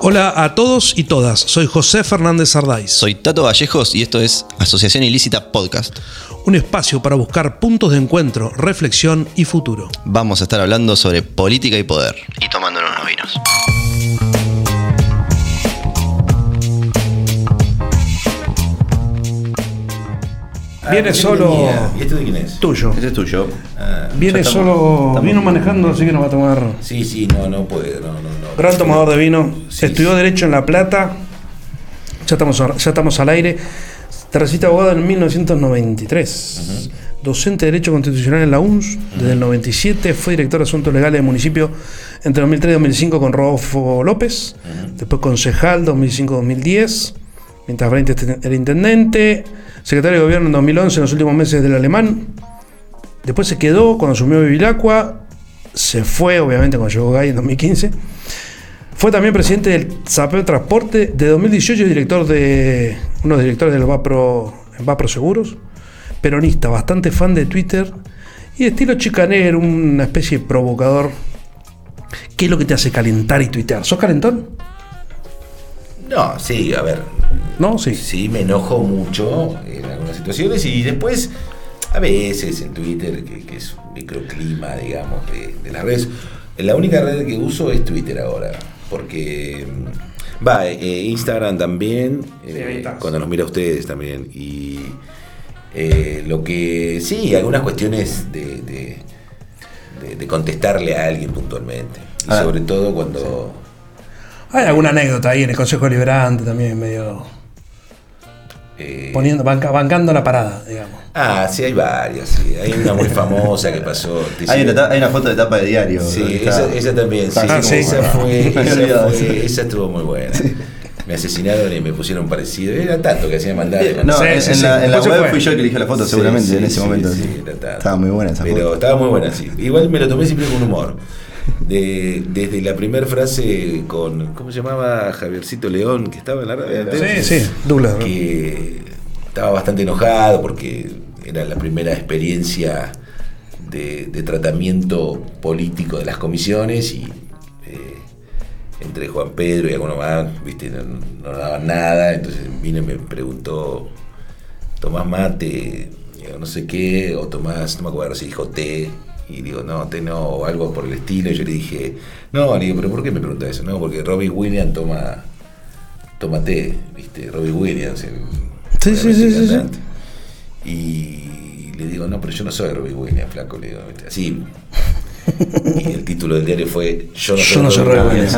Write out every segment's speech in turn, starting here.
Hola a todos y todas, soy José Fernández Ardáiz. Soy Tato Vallejos y esto es Asociación Ilícita Podcast. Un espacio para buscar puntos de encuentro, reflexión y futuro. Vamos a estar hablando sobre política y poder. Y tomándonos unos vinos. Viene este solo. ¿Y este de quién es? tuyo. Este es tuyo. Ah, Viene estamos- solo, estamos- vino manejando, así que nos va a tomar. sí, sí, no, no puede. No, no, no. Gran tomador de vino. Sí, Estudió sí. Derecho en La Plata. Ya estamos, ya estamos al aire. Te recita abogado en 1993. Docente de Derecho Constitucional en la UNS desde el 97. Fue director de Asuntos Legales del municipio entre 2003 y 2005 con Rodolfo López. Después concejal 2005-2010. Mientras Brent era intendente. Secretario de Gobierno en 2011 en los últimos meses del Alemán. Después se quedó cuando asumió Bibilacqua. Se fue, obviamente, cuando llegó Gay en 2015. Fue también presidente del Zapeo Transporte de 2018 y director de uno de los directores del Vapro, Vapro Seguros. Peronista, bastante fan de Twitter y estilo chicanero, una especie de provocador. ¿Qué es lo que te hace calentar y tuitear? ¿Sos calentón? No, sí, a ver. ¿No? Sí. Sí, me enojo mucho en algunas situaciones y después, a veces en Twitter, que, que es un microclima, digamos, de, de las redes. La única red que uso es Twitter ahora, porque mm, va, eh, Instagram también, eh, cuando los mira a ustedes también. Y eh, lo que, sí, algunas cuestiones de, de, de- de contestarle a alguien puntualmente. Y Ah, sobre todo cuando... Hay alguna anécdota ahí en el Consejo Liberante también, medio eh, poniendo, banca- bancando la parada, digamos. Ah, sí, hay varias, sí. Hay una muy famosa que pasó. Hay una, hay una foto de tapa de diario. Sí, esa, esa también, sí. Ah, sí. Esa, fue, esa, fue- sí. esa estuvo muy buena. Me asesinaron y me pusieron parecido. Era tanto que hacía maldad. Eh, No, Sí, en, sí, en sí. la, en la web fue. fui yo el que elige la foto, Sí, seguramente, sí, en ese sí, momento. sí, sí. era tanto. Estaba muy buena esa Pero foto. estaba muy buena, sí. Igual me lo tomé siempre con humor. De- desde la primera frase con, ¿cómo se llamaba? Javiercito León, que estaba en la radio. Sí, sí, Douglas. que estaba bastante enojado porque era la primera experiencia de, de tratamiento político de las comisiones y entre Juan Pedro y alguno más, viste, no, no daban nada, entonces vino y me preguntó, ¿Tomás mate? Digo, no sé qué, o Tomás, no me acuerdo si dijo té, y digo, no, té no, o algo por el estilo, y yo le dije, no, le digo, pero ¿por qué me pregunta eso? No, porque Robbie Williams toma, toma té, viste, Robbie Williams, el Sí, sí, sí, sí, sí. Y le digo, no, pero yo no soy Robbie Williams, flaco, le digo, ¿viste? así. Y el título del diario fue Yo no Yo no soy.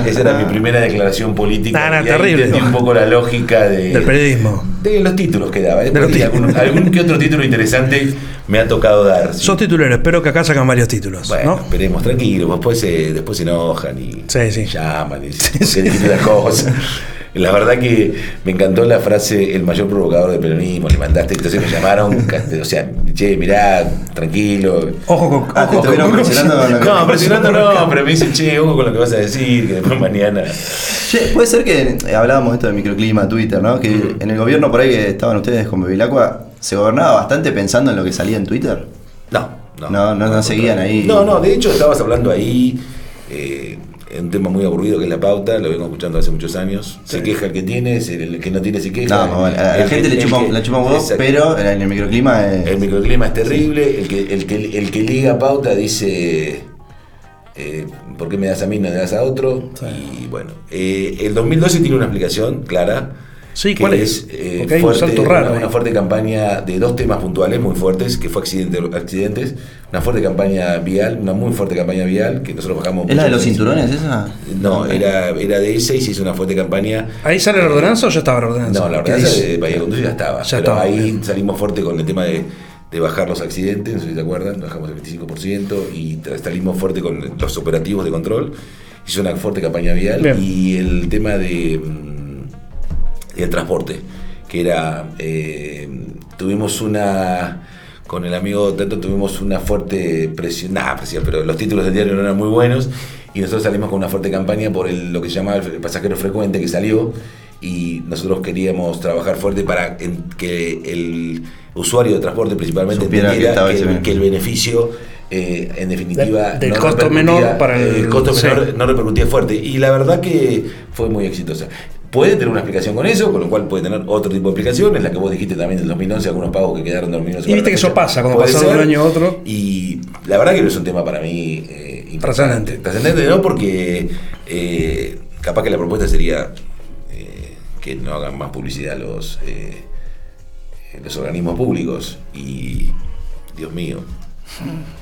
Esa era mi primera declaración política. Nah, nah, y terrible. entendí un poco la lógica de, Del periodismo. de los títulos que daba. ¿eh? De los Porque títulos. algún, algún que otro título interesante me ha tocado dar. sí. Sos titulero, espero que acá sacan varios títulos. Bueno, ¿no? esperemos, tranquilo. Después se, después se enojan y Sí, sí. llaman y dicen "¿Por qué dijiste las cosas. La verdad que me encantó la frase el mayor provocador del peronismo, le mandaste, entonces me llamaron, o sea, che, mirá, tranquilo. Ojo con. Ah, ojo con- presionando con la- No, presionando no, pero me dicen, che, ojo con lo que vas a decir, que después mañana. Che, puede ser que eh, hablábamos de esto de microclima, Twitter, ¿no? Que Mm. en el gobierno por ahí que estaban ustedes con Bevilacqua, ¿se gobernaba bastante pensando en lo que salía en Twitter? No, no. No, no, no seguían ahí. No, no, de hecho estabas hablando ahí. Eh, un tema muy aburrido que es la pauta, lo vengo escuchando hace muchos años. Se queja el que tiene, el, el que no tiene se queja. No, más bueno, a la El gente le el chupa, que- le chupa un huevo, Exacto. pero en el microclima es... El microclima es terrible, el que, el que, el que liga pauta dice, eh, ¿por qué me das a mí y no le das a otro? Y bueno, eh, el 2012 tiene una explicación clara. Sí, que ¿cuál es? eh, Porque hay un salto raro Una, una fuerte campaña de dos temas puntuales muy fuertes, que fue accidente, accidentes, una fuerte campaña vial, una muy fuerte campaña vial, que nosotros bajamos... ¿Es la de los cinturones esa? No, era, era de ese y se hizo una fuerte campaña. ¿Ahí sale la ordenanza o ya estaba la ordenanza? No, la ¿Qué ordenanza de Bahía ya estaba. Ya pero estaba, ahí bien. salimos fuerte con el tema de, de bajar los accidentes, no sé si se acuerdan, bajamos el 25% y salimos fuerte con los operativos de control. Hizo una fuerte campaña vial Bien. y el tema de mm, del transporte, que era eh, tuvimos una con el amigo Tato tuvimos una fuerte presión, nada presión, pero los títulos del diario no eran muy buenos y nosotros salimos con una fuerte campaña por el, lo que se llamaba el pasajero frecuente que salió y nosotros queríamos trabajar fuerte para que el usuario de transporte principalmente Supiera que entendiera el- beneficio. que el beneficio eh, en definitiva, Del- costo menor para el- el costo sí. menor no repercutía fuerte. Y la verdad que fue muy exitosa. Puede tener una explicación con eso, con lo cual puede tener otro tipo de explicaciones, la que vos dijiste también del 2011, algunos pagos que quedaron 2011. Y viste que eso pasa, cuando pasa de un año a otro. Y la verdad que no es un tema para mí eh. Trascendente. Trascendente no, porque eh, capaz que la propuesta sería eh, que no hagan más publicidad los, eh, los organismos públicos. Y, Dios mío,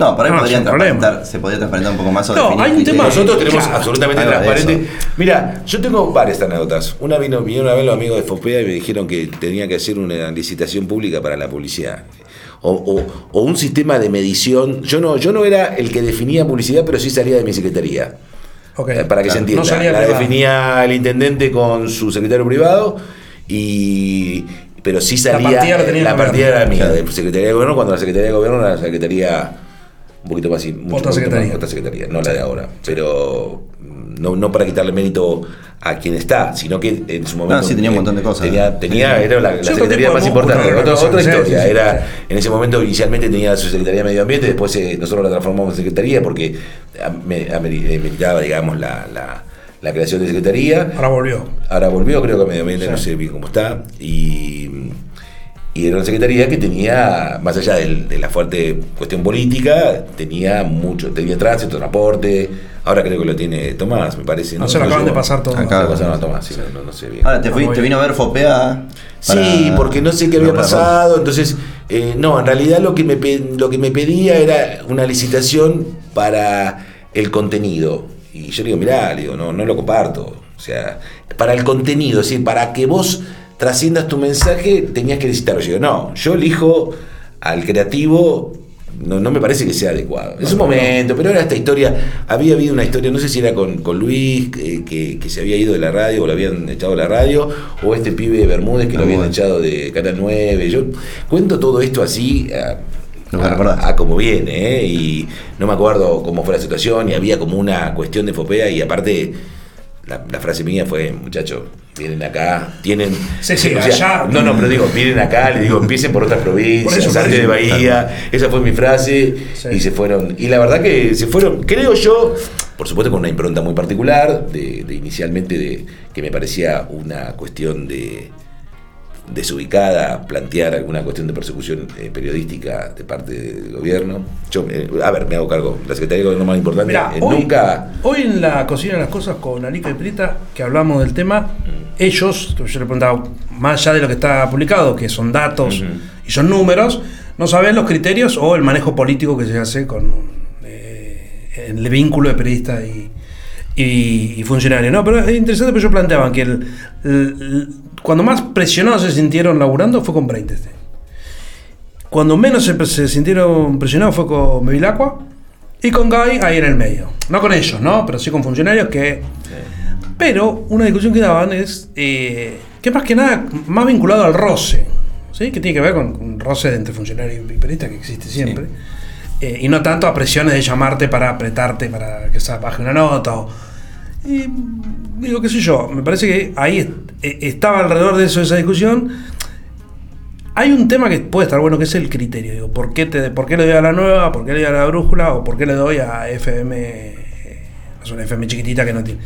No, por ahí No, podrían transparentar, se podría transparentar un poco más o No, hay un tema- nosotros tenemos Claro. absolutamente transparente. Mira, yo tengo varias anécdotas. Una vino, vinieron una vez los amigos de Fopea y me dijeron que tenía que hacer una licitación pública para la publicidad. O, o- o un sistema de medición. Yo no, yo no era el que definía publicidad, pero sí salía de mi secretaría. Eh, para que se entienda. No salía la privado. definía el intendente con su secretario privado y pero sí salía partida la tenía el la gobierno. partida era mía, de Secretaría de Gobierno, cuando la Secretaría de Gobierno era la Secretaría un poquito más mucho, Otra secretaría. más, otra secretaría, no la de ahora. Pero no, no para quitarle mérito a quien está, sino que en su momento. No, sí, tenía un montón de cosas. Tenía, tenía- era la, secretaría más importante. otra historia. sí, sí. era, en ese momento, inicialmente tenía su secretaría de Medio Ambiente, después eh, nosotros la transformamos en secretaría porque me, ameritaba, digamos, la, la, la creación de secretaría. Ahora volvió. Ahora volvió, creo que a medio ambiente, Sí. no sé bien cómo está. Y, y era una secretaría que tenía, más allá del- de la fuerte cuestión política, tenía mucho, tenía tránsito, transporte. Ahora creo que lo tiene Tomás, me parece. No, se lo acaban de pasar todo. Acá. Lo pasaron a Tomás, sí, no, sé bien. Ahora, te, fui- te vino a ver Fopea. Sí, porque no sé qué había pasado, entonces, eh, no, en realidad lo que, me, lo que me pedía era una licitación para el contenido. Y yo le digo, mirá, le digo, no, no lo comparto. O sea, para el contenido, es decir, para que vos trasciendas tu mensaje, tenías que. Yo digo, no, yo elijo al creativo. No, no me parece que sea adecuado. En su momento, pero era esta historia. Había habido una historia, no sé si era con, con Luis, eh, que, que se había ido de la radio, o lo habían echado de la radio, o este pibe de Bermúdez que lo habían Bermúdez. echado de Canal 9. Yo cuento todo esto así a, a- a como viene, ¿eh? y no me acuerdo cómo fue la situación, y había como una cuestión de Fopea, y aparte la, la frase mía fue, muchachos, vienen acá, tienen... Sí, sí, o sea, allá- No, no, pero digo, vienen acá, les digo, empiecen por otras provincias, por salte de. Bahía, esa fue mi frase, Sí. y se fueron. Y la verdad que se fueron, creo yo, por supuesto con una impronta muy particular, de, de inicialmente de que me parecía una cuestión de desubicada plantear alguna cuestión de persecución eh, periodística de parte del gobierno. Yo, eh, a ver, me hago cargo. La Secretaría de Gobierno más importante Mirá, eh, hoy, nunca. hoy en la cocina de las cosas con Alica y Prita, que hablamos del tema, ellos, que yo le preguntaba, más allá de lo que está publicado, que son datos y son números, no saben los criterios o el manejo político que se hace con el vínculo de periodista y, y, y funcionario. No, pero es interesante porque ellos planteaban que el, el- cuando más presionados se sintieron laburando fue con Brainstein. Cuando menos se, se sintieron presionados fue con Bevilacqua y con Guy ahí en el medio. No con ellos, ¿no? Pero sí con funcionarios que... Pero una discusión que daban es eh, que más que nada, más vinculado al roce, ¿sí? que tiene que ver con un roce entre funcionario y periodista que existe siempre. Eh, y no tanto a presiones de llamarte para apretarte para que baje una nota. O, y, digo, qué sé yo, me parece que ahí estaba alrededor de eso esa discusión. Hay un tema que puede estar bueno, que es el criterio. Digo, ¿por qué, te, ¿por qué le doy a la nueva? ¿Por qué le doy a la brújula? ¿O por qué le doy a FM? eh, Es una FM chiquitita que no tiene.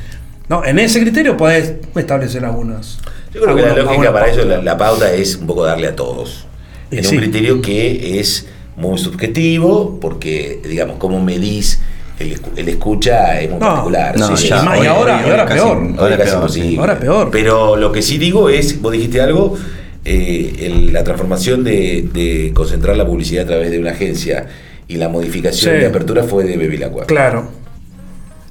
No, en ese criterio podés establecer algunas. Yo creo que la lógica para eso, la, pauta es un poco darle a todos. En sí. un criterio que es muy subjetivo, porque, digamos, cómo medís el, el escucha es muy No, particular. no, sí, y más- ahora- hoy- y ahora casi- peor. Ahora casi peor, imposible. Ahora peor. Pero lo que sí digo es, vos dijiste algo, eh, el- la transformación de, de concentrar la publicidad a través de una agencia y la modificación Sí. de apertura fue de Bevilacqua. Claro.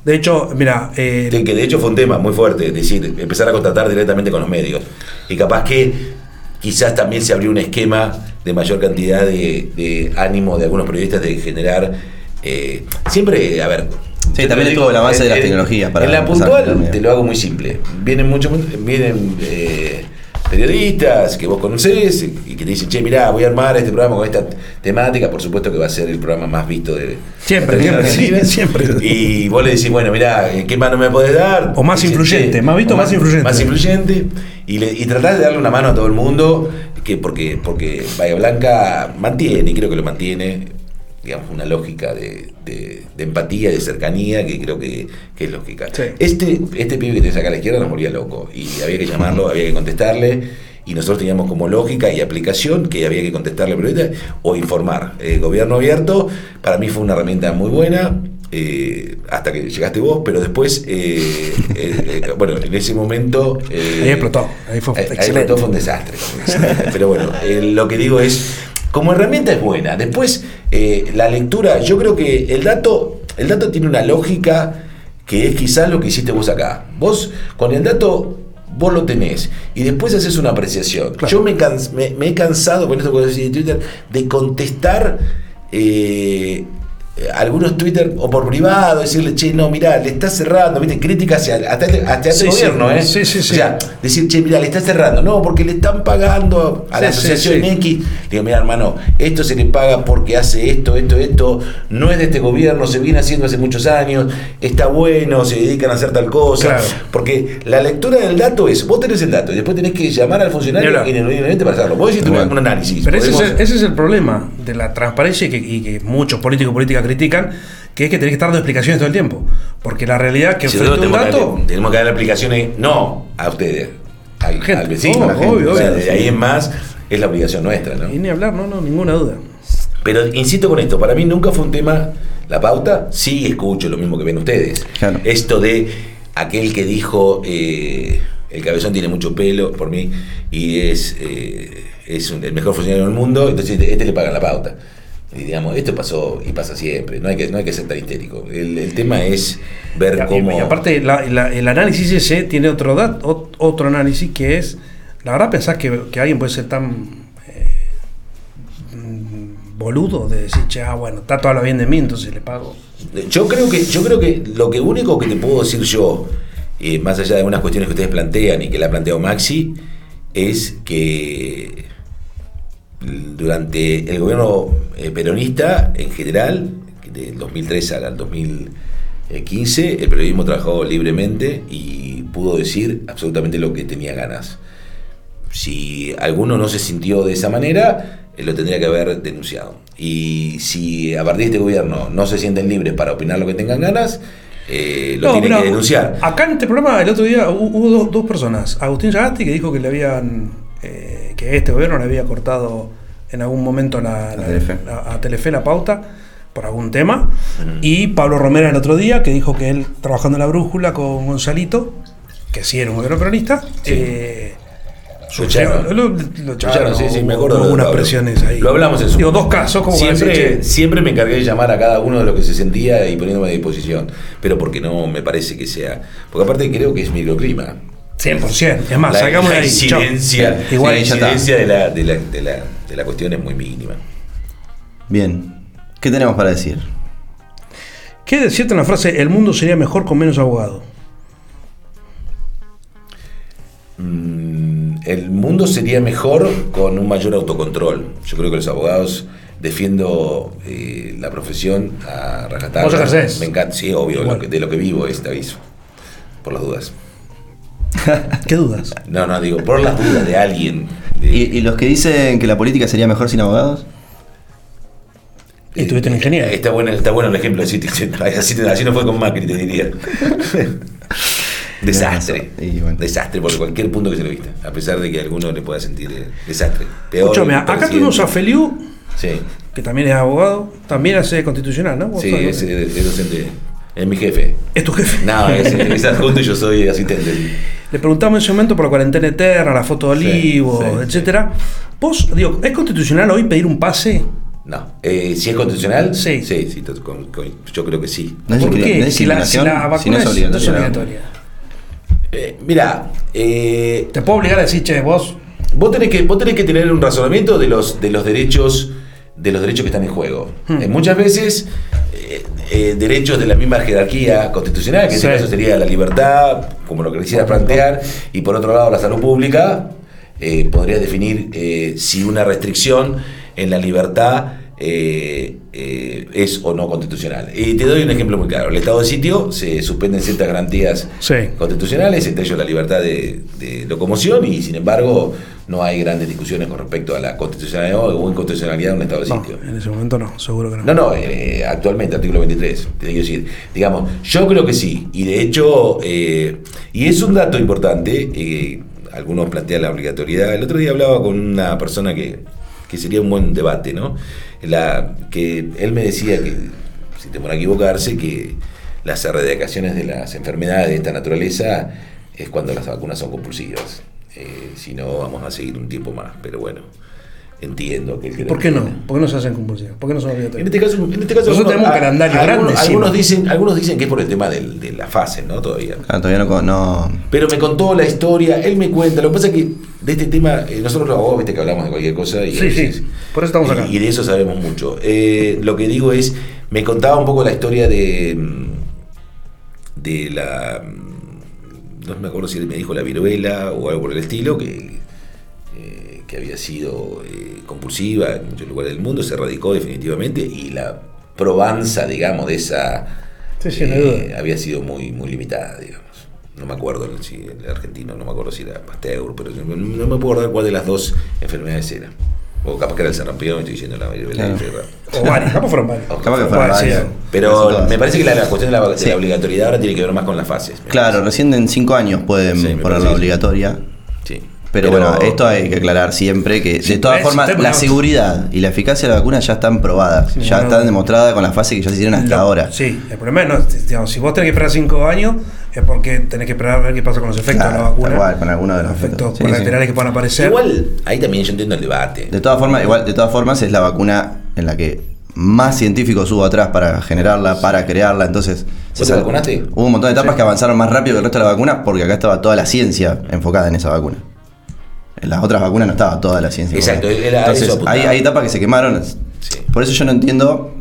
De hecho, mira, eh, De- que de hecho fue un tema muy fuerte, es decir, empezar a contratar directamente con los medios. Y capaz que quizás también se abrió un esquema de mayor cantidad de, de ánimo de algunos periodistas de generar. Eh, siempre, a ver. Sí, también estuvo el avance de las en- tecnologías para En la puntual te lo hago muy simple. Vienen muchos vienen eh, periodistas que vos conocés y que te dicen, che, mirá, voy a armar este programa con esta temática. Por supuesto que va a ser el programa más visto de Siempre, siempre, siempre. Y vos le decís, bueno, mirá, ¿qué mano me podés dar? O más Dicen, influyente, "Che, más visto, o más influyente". Más influyente. Y, le, y tratás de darle una mano a todo el mundo, que porque, porque Bahía Blanca mantiene, y creo que lo mantiene, digamos, una lógica de, de, de empatía, de cercanía, que creo que, que es lógica. Sí. Este, este pibe que te saca a la izquierda nos volvía loco y había que llamarlo, había que contestarle. Y nosotros teníamos como lógica y aplicación que había que contestarle periodista o informar. Eh, gobierno abierto, para mí fue una herramienta muy buena. eh, hasta que llegaste vos, pero después, eh, eh, bueno, en ese momento... Ahí explotó, ahí fue Ahí- explotó, fue un desastre. Pero bueno, lo que digo es, como herramienta es buena. Después, eh, la lectura, yo creo que el dato, el dato tiene una lógica que es quizás lo que hiciste vos acá. Vos, con el dato, vos lo tenés. Y después haces una apreciación. Claro. Yo me, cans- me- me he cansado, con esto que decís de Twitter, de contestar... eh, algunos Twitter o por privado, decirle, che, no, mirá, le está cerrando, viste, críticas hacia, hasta, este- hasta este Sí, gobierno, ¿eh? Sí, sí, sí. O sea, decir, che, mira, le está cerrando. No, porque le están pagando a la asociación. X. Le digo, mira, hermano, esto se le paga porque hace esto, esto, esto. No es de este gobierno, se viene haciendo hace muchos años. Está bueno, se dedican a hacer tal cosa. Claro. Porque la lectura del dato es, vos tenés el dato y después tenés que llamar al funcionario Ni hablar. ineludiblemente para hacerlo. Vos hiciste un, Bueno. un análisis. Pero ese es, el, ese es el problema de la transparencia y que, y que muchos políticos políticas critican, que es que tenés que estar dando explicaciones todo el tiempo. Porque la realidad es que Si frente un que tenemos que darle aplicaciones, no a ustedes, al, Gente. al vecino, Oh, a la gente. obvio, O sea, obvio, de sí. ahí en más es la obligación nuestra, ¿no? Y ni hablar, no, no, ninguna duda. Pero insisto con esto, para mí nunca fue un tema la pauta, sí escucho lo mismo que ven ustedes. Claro. Esto de aquel que dijo eh, el cabezón tiene mucho pelo por mí y es, eh, es un- el mejor funcionario del mundo, entonces este le pagan la pauta. Y digamos, esto pasó y pasa siempre, no hay que, no hay que ser tan histérico. El, el tema es ver Y- cómo... Y aparte, la- la- el análisis ese tiene otro, dat- ot- otro análisis que es, la verdad, pensás que, que alguien puede ser tan eh, boludo de decir, che, ah, bueno, Tato habla bien de mí, entonces le pago. Yo creo que, yo creo que lo que único que te puedo decir yo, eh, más allá de algunas cuestiones que ustedes plantean y que la ha planteado Maxi, es que durante el gobierno eh, peronista en general, del 2003 al 2015, el periodismo trabajó libremente y pudo decir absolutamente lo que tenía ganas. Si alguno no se sintió de esa manera, eh, lo tendría que haber denunciado. Y si a partir de este gobierno no se sienten libres para opinar lo que tengan ganas, eh, lo No, tienen que denunciar. Acá en este programa, el otro día, hu- hubo dos, dos personas. Agustín Sagasti, que dijo que le habían. Eh, que este gobierno le había cortado en algún momento la, A la- Telefe. la- a Telefe la pauta por algún tema. Y Pablo Romera el otro día, que dijo que él, trabajando en la brújula con Gonzalito, que sí era un gobierno peronista, Sí. eh, Lo echaron. lo, echaron, sí, sí, me acuerdo. Pablo. presiones ahí. Lo hablamos en su Digo, dos casos, como siempre, siempre me encargué de llamar a cada uno de los que se sentía y poniéndome a disposición. Pero porque no me parece que sea. Porque aparte creo que es microclima. 100%. Es más, la, sacamos la chao. incidencia, Igual la incidencia de la, de, la, de, la, de la cuestión es muy mínima. Bien. ¿Qué tenemos para decir? ¿Qué decirte en la frase el mundo sería mejor con menos abogado? Mm, el mundo sería mejor con un mayor autocontrol. Yo creo que los abogados defiendo eh, la profesión a rajatabla. ¿Vos ejercés? Me encanta, sí, obvio, Igual. lo que- de lo que vivo este aviso. Por las dudas. ¿Qué dudas? No, no, digo, por las dudas de alguien. de- ¿Y, y los que dicen que la política sería mejor sin abogados? Y tuviste un ingeniero. Está bueno, está bueno el ejemplo, así, así, así no fue con Macri, te diría. desastre. Y bueno. Desastre por cualquier punto que se lo viste. A pesar de que a alguno le pueda sentir eh, desastre. Peor. Acá tuvimos a Feliu, Sí, que también es abogado, también hace constitucional, ¿no? Sí, es, es docente. Es mi jefe. Es tu jefe. No, es, es adjunto y yo soy asistente. Le preguntamos en ese momento por la cuarentena eterna, la foto de Sí, Olivo, sí, etcétera. Vos, digo, ¿es constitucional hoy pedir un pase? No. Eh, si es constitucional, Sí. sí, sí, to- con- con- yo creo que sí. ¿No es ¿Por qué? no es Si la, si discriminación? la Si no vacuna es no es obligatoria. obligatoria. Eh, mira, eh, Te puedo obligar a decir, che, vos. Vos tenés que, vos tenés que tener un razonamiento de los, de los derechos de los derechos que están en juego. Hmm. Eh, muchas veces eh, derechos de la misma jerarquía constitucional, que en Sí. este caso sería la libertad, como lo que quisieras plantear, y por otro lado la salud pública, eh, podrías definir eh, si una restricción en la libertad eh, eh, es o no constitucional. Y te doy un ejemplo muy claro. El estado de sitio se suspenden ciertas garantías Sí. constitucionales, entre ellos la libertad de, de locomoción, y sin embargo no hay grandes discusiones con respecto a la constitucionalidad o inconstitucionalidad de un estado de No, sitio. en ese momento no, seguro que no. No, no, eh, actualmente, artículo 23, te quiero decir. Digamos, yo creo que sí. Y de hecho, eh, y es un dato importante, algunos plantean la obligatoriedad. El otro día hablaba con una persona que, que sería un buen debate, ¿no? La, que él me decía que, si temor a equivocarse, que las erradicaciones de las enfermedades de esta naturaleza es cuando las vacunas son compulsivas. Eh, si no, vamos a seguir un tiempo más. Pero bueno, entiendo que... el ¿Por qué no? ¿Por qué no se hacen compulsivos? ¿Por qué no son En obligatorios? este caso, en este caso Nosotros tenemos un calendario grande algunos, encima. algunos dicen, algunos dicen que es por el tema del- de la fase, ¿no? Todavía. Ah, todavía no, con- no. Pero me contó la historia, él me cuenta. Lo que pasa es que de este tema, eh, nosotros los abogados, viste que hablamos de cualquier cosa. Y Sí, sí, por eso estamos acá. Y, y de eso sabemos mucho. Eh, lo que digo es, me contaba un poco la historia de. de la. mm, No me acuerdo si él me dijo la viruela o algo por el estilo, que, que había sido eh, compulsiva en muchos lugares del mundo, se erradicó definitivamente y la probanza, digamos, de esa Sí, sí, eh, había sido muy, muy limitada, digamos. No me acuerdo si el argentino, no me acuerdo si era Pasteur, pero no, no me puedo acordar cuál de las dos enfermedades era. O capaz que era el sarampión, estoy diciendo la viruela. Claro. pero- O varios, capaz fueron varios. Capaz que fueron varios. Pero Todas. me parece que la, la cuestión de la, de Sí. la obligatoriedad ahora tiene que ver más con las fases. Claro, parece. recién en cinco años pueden Sí, ponerla parece. obligatoria. Sí. Pero, bueno, esto hay que aclarar siempre que Sí, de todas es formas la seguridad y la eficacia de la vacuna ya están probadas, Sí, ya bueno. están demostradas con la fase que ya se hicieron hasta Lo- ahora. Sí, el problema es, no, digamos, si vos tenés que esperar 5 años, es porque tenés que esperar a ver qué pasa con los efectos de la vacuna. cual, con alguno de los efectos. Sí, colaterales sí. que puedan aparecer. Igual, ahí también yo entiendo el debate. De todas formas, igual, de todas formas es la vacuna en la que más científicos hubo atrás para generarla, para crearla, entonces ¿Vos te vacunaste? hubo un montón de etapas Sí. que avanzaron más rápido que el resto de la vacuna porque acá estaba toda la ciencia enfocada en esa vacuna. En las otras vacunas no estaba toda la ciencia. Exacto, era- Entonces, eso hay, hay etapas que se quemaron. Sí. Por eso yo no entiendo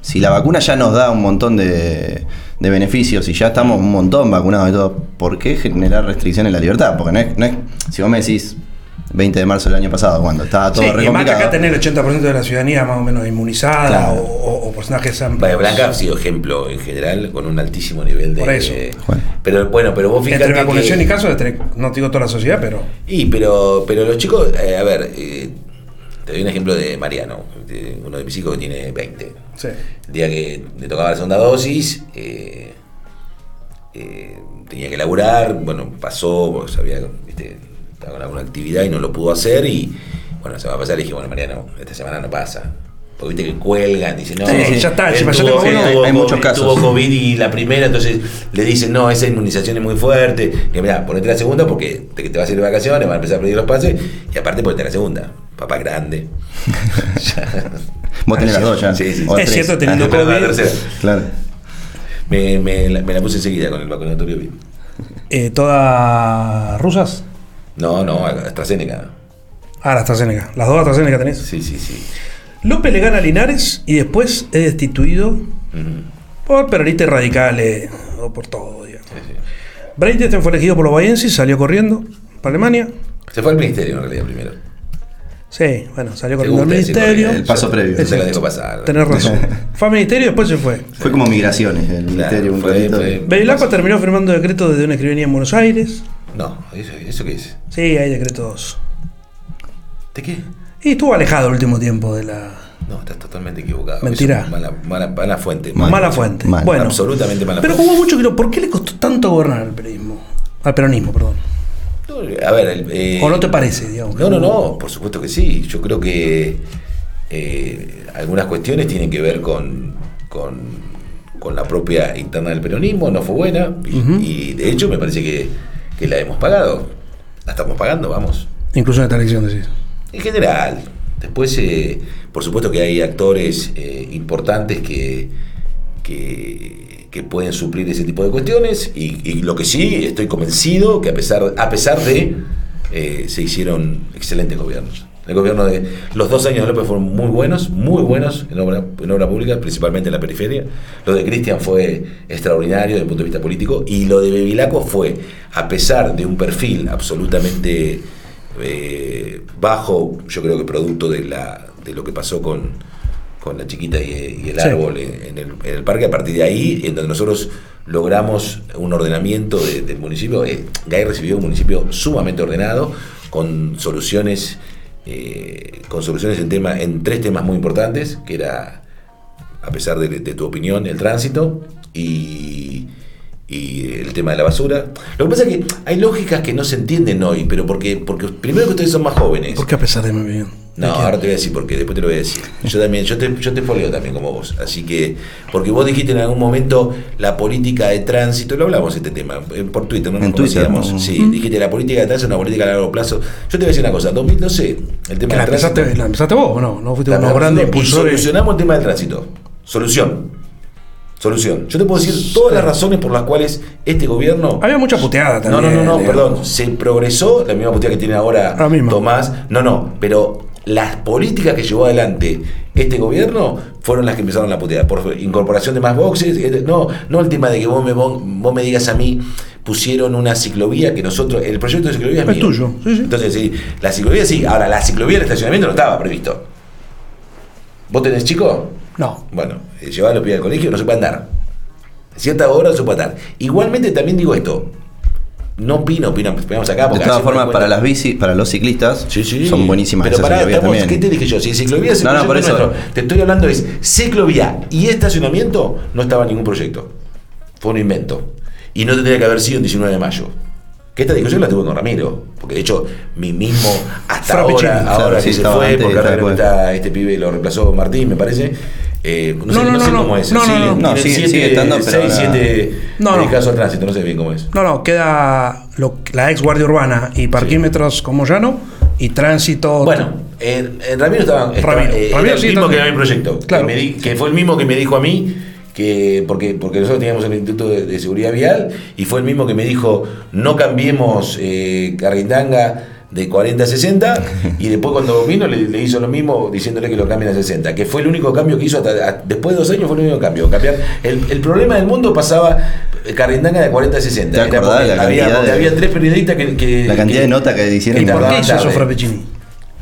si la vacuna ya nos da un montón de, de beneficios y ya estamos un montón vacunados y todo, ¿por qué generar restricciones en la libertad? Porque no es, no es si vos me decís 20 de marzo del año pasado, cuando estaba todo Sí, re y más que acá complicado. tener el 80% de la ciudadanía más o menos inmunizada Claro. o, o- amplios. Bahía Blanca ha sido ejemplo en general con un altísimo nivel de. Por eso. Bueno. Pero bueno, pero vos fíjate. Entre vacunación que- y casos, entre- no digo toda la sociedad, pero Y, pero, pero los chicos, eh, a ver, eh, te doy un ejemplo de Mariano, de uno de mis hijos que tiene 20. sí. El día que le tocaba la segunda dosis, eh, eh, tenía que laburar, bueno, pasó, sabía, viste, estaba con alguna actividad y no lo pudo hacer y bueno, se va a pasar y dije, bueno, Mariano, esta semana no pasa. Porque viste que cuelgan, dicen, no, Sí, sí, ya está, ya tuvo- tengo uno. tuvo Hay COVID, muchos casos. Tuvo COVID y la primera, entonces le dicen, no, esa inmunización es muy fuerte, que mira, ponete la segunda porque te, te vas a ir de vacaciones, van a empezar a pedir los pases y aparte ponete la segunda, papá grande. Vos tenés las dos ya. Sí, sí, Es cierto, teniendo Ah, la COVID. tercera. Claro. Me, me, la- me la puse enseguida con el vacunatorio bien. Eh, ¿Todas rusas? No, no, AstraZeneca. Ah, la AstraZeneca. Las dos AstraZeneca tenés. Sí, sí, sí. López le gana a Linares y después es destituido por peronistas radicales o por todo, digamos. Sí, sí. Breitesten fue elegido por los bayenses, salió corriendo para Alemania. Se fue al ministerio en realidad primero. Sí, bueno, salió corriendo al ministerio. El paso previo. Se la dejo pasar. Tenés razón. Fue al ministerio y después se fue. Fue como migraciones, el Claro, ministerio, un fue- ratito. fue- Bevilacqua terminó firmando decretos desde una escribanía en Buenos Aires. No, ¿eso, ¿eso qué es? Sí, hay decretos. ¿De qué? Y estuvo alejado el último tiempo de la No, estás totalmente equivocado. Mentira. Mala, mala, mala fuente. mala fuente. mal. Bueno, Absolutamente mala pero fuente. hubo mucho que ¿Por qué le costó tanto gobernar al peronismo? Al peronismo, perdón. No, A ver, el, eh, ¿O no te parece, digamos? No, no, no, por supuesto que sí. Yo creo que eh, algunas cuestiones tienen que ver con, con, con la propia interna del peronismo, no fue buena. Y de hecho me parece que, que la hemos pagado. La estamos pagando, vamos. Incluso en esta elección, decís. En general. Después, eh, por supuesto que hay actores eh, importantes que, que, que pueden suplir ese tipo de cuestiones y, y lo que sí, estoy convencido que a pesar, a pesar de, eh, se hicieron excelentes gobiernos. El gobierno de los dos años de López fueron muy buenos, muy buenos en obra, en obra pública, principalmente en la periferia. Lo de Cristian fue extraordinario desde el punto de vista político y lo de Bevilacqua fue, a pesar de un perfil absolutamente eh, bajo, yo creo que producto de, la, de lo que pasó con, con la chiquita y, y el Sí. árbol en, en el, en el parque, a partir de ahí, en donde nosotros logramos un ordenamiento de- del municipio, eh, Gay recibió un municipio sumamente ordenado, con soluciones, eh, con soluciones en, tema, en tres temas muy importantes, que era, a pesar de, de tu opinión, el tránsito y, y el tema de la basura. Lo que pasa es que hay lógicas que no se entienden hoy, pero porque, porque primero que ustedes son más jóvenes. ¿Por qué a pesar de mi bien? No, ahora te voy a decir por qué, después te lo voy a decir. Yo también, yo te, yo te foleo también como vos. Así que, porque vos dijiste en algún momento la política de tránsito, lo hablamos este tema, eh, por Twitter, no En Twitter. ¿no? Sí, dijiste la política de tránsito es una política a largo plazo. Yo te voy a decir una cosa, 2012, el ¿Que tema la del tránsito. empezaste, la empezaste vos o no? ¿No fuiste grandes y impulsores? Solucionamos el tema del tránsito. Solución. Solución. Yo te puedo decir todas las razones por las cuales este gobierno. Había mucha puteada No, también. no, no, no, digamos. perdón. Se progresó, la misma puteada que tiene ahora. Tomás. No, no, pero las políticas que llevó adelante este gobierno fueron las que empezaron la puteada. Por incorporación de más boxes. No, no el tema de que vos me, vos, vos me digas a mí, pusieron una ciclovía que nosotros. El proyecto de ciclovía es, Es mío. tuyo, sí, sí. Entonces, sí, la ciclovía sí. Ahora, la ciclovía del estacionamiento no estaba previsto. ¿Vos tenés chico? No. Bueno, eh, llevarlo pide al colegio, no se puede andar. A cierta hora no se puede andar. Igualmente también digo esto. No opino, opino, opinamos acá. De todas formas, para las bici, para los ciclistas, Sí, sí. son buenísimas Pero esas pará, ciclovías estamos- también. ¿qué te dije yo? Si ciclovía es No, no, por eso- nuestro. Te estoy hablando es ciclovía y estacionamiento no estaba en ningún proyecto. Fue un invento. Y no tendría que haber sido el 19 de mayo. Que esta discusión la tuve con Ramiro. Porque de hecho, mi mismo hasta Frappuccini. ahora, Claro, ahora sí, que se fue, antes, porque ahora está este pibe lo reemplazó Martín, me parece. Eh, no, sé, No, no, no, sé no, cómo no. es. No, no, Sigue- no. No, sigue- siete- sigue estando, pero seis, siete No, no. dedicados al tránsito, no sé bien cómo es. No, no, queda lo- la ex guardia urbana y parquímetros como llano y tránsito. Bueno, en, en Ramiro estaba, estaba- Ramiro. eh, Ramiro era el sí mismo que era mi proyecto. Claro. Que, me di- que fue el mismo que me dijo a mí, que porque, porque nosotros teníamos el Instituto de, de Seguridad Vial, y fue el mismo que me dijo, no cambiemos eh, Carguindanga de 40 a 60, y después cuando vino le, le hizo lo mismo diciéndole que lo cambien a 60, que fue el único cambio que hizo, hasta, a- después de dos años fue el único cambio. Cambiar, el, el problema del mundo pasaba eh, Carguindanga de 40 a 60. ¿Te acordás la había, de- había tres periodistas que... que- La cantidad que- de notas que hicieron. que ¿Y por qué hizo eso. Frappuccini?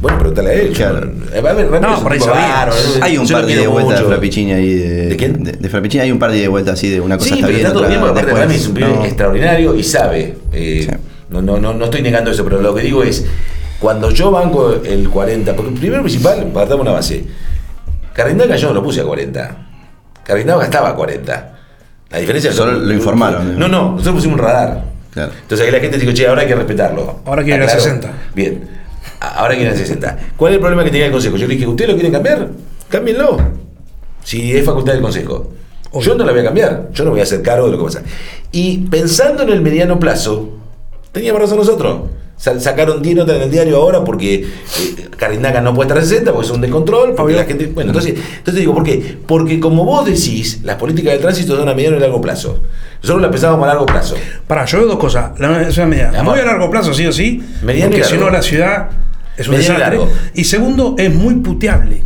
Bueno, pregúntale a él. Claro. Eh, A ver, No, por sabía. bárbaro, Hay un par de vueltas de. Frappuccini ahí. De, ¿De quién? De, de Frappuccini hay un par de vueltas así de una cosa Sí, está pero bien, está todo otra bien, porque Rami es un pibe no. extraordinario y sabe. Eh, Sí. No, no, no, no estoy negando eso, pero lo que digo es, cuando yo banco el 40, porque primero principal, partamos una base. Carrindaga yo no lo puse a 40. Carrindaga gastaba a 40. La diferencia es Solo lo informaron, No, no, nosotros pusimos un radar. Claro. Entonces ahí la gente dijo, che, ahora hay que respetarlo. Ahora quiere ir a Está 60. Bien. Ahora quieren a 60. ¿Cuál es el problema que tenía el Consejo? Yo le dije, ¿ustedes lo quieren cambiar? Cámbienlo. Si es facultad del Consejo. Obvio. Yo no la voy a cambiar. Yo no voy a hacer cargo de lo que pasa. Y pensando en el mediano plazo, teníamos razón nosotros. Sa- Sacaron 10 notas en el diario ahora porque eh, Carinaga no puede estar a 60 porque es un descontrol. Porque la gente. Bueno, entonces, entonces digo, ¿por qué? Porque como vos decís, las políticas de tránsito son a mediano y largo plazo. Nosotros las pensábamos a largo plazo. Pará, yo veo dos cosas. La es una medida muy a largo plazo, sí o sí. Mediano y porque si no, la ciudad es un Mediano y desastre. largo. Y segundo, es muy puteable.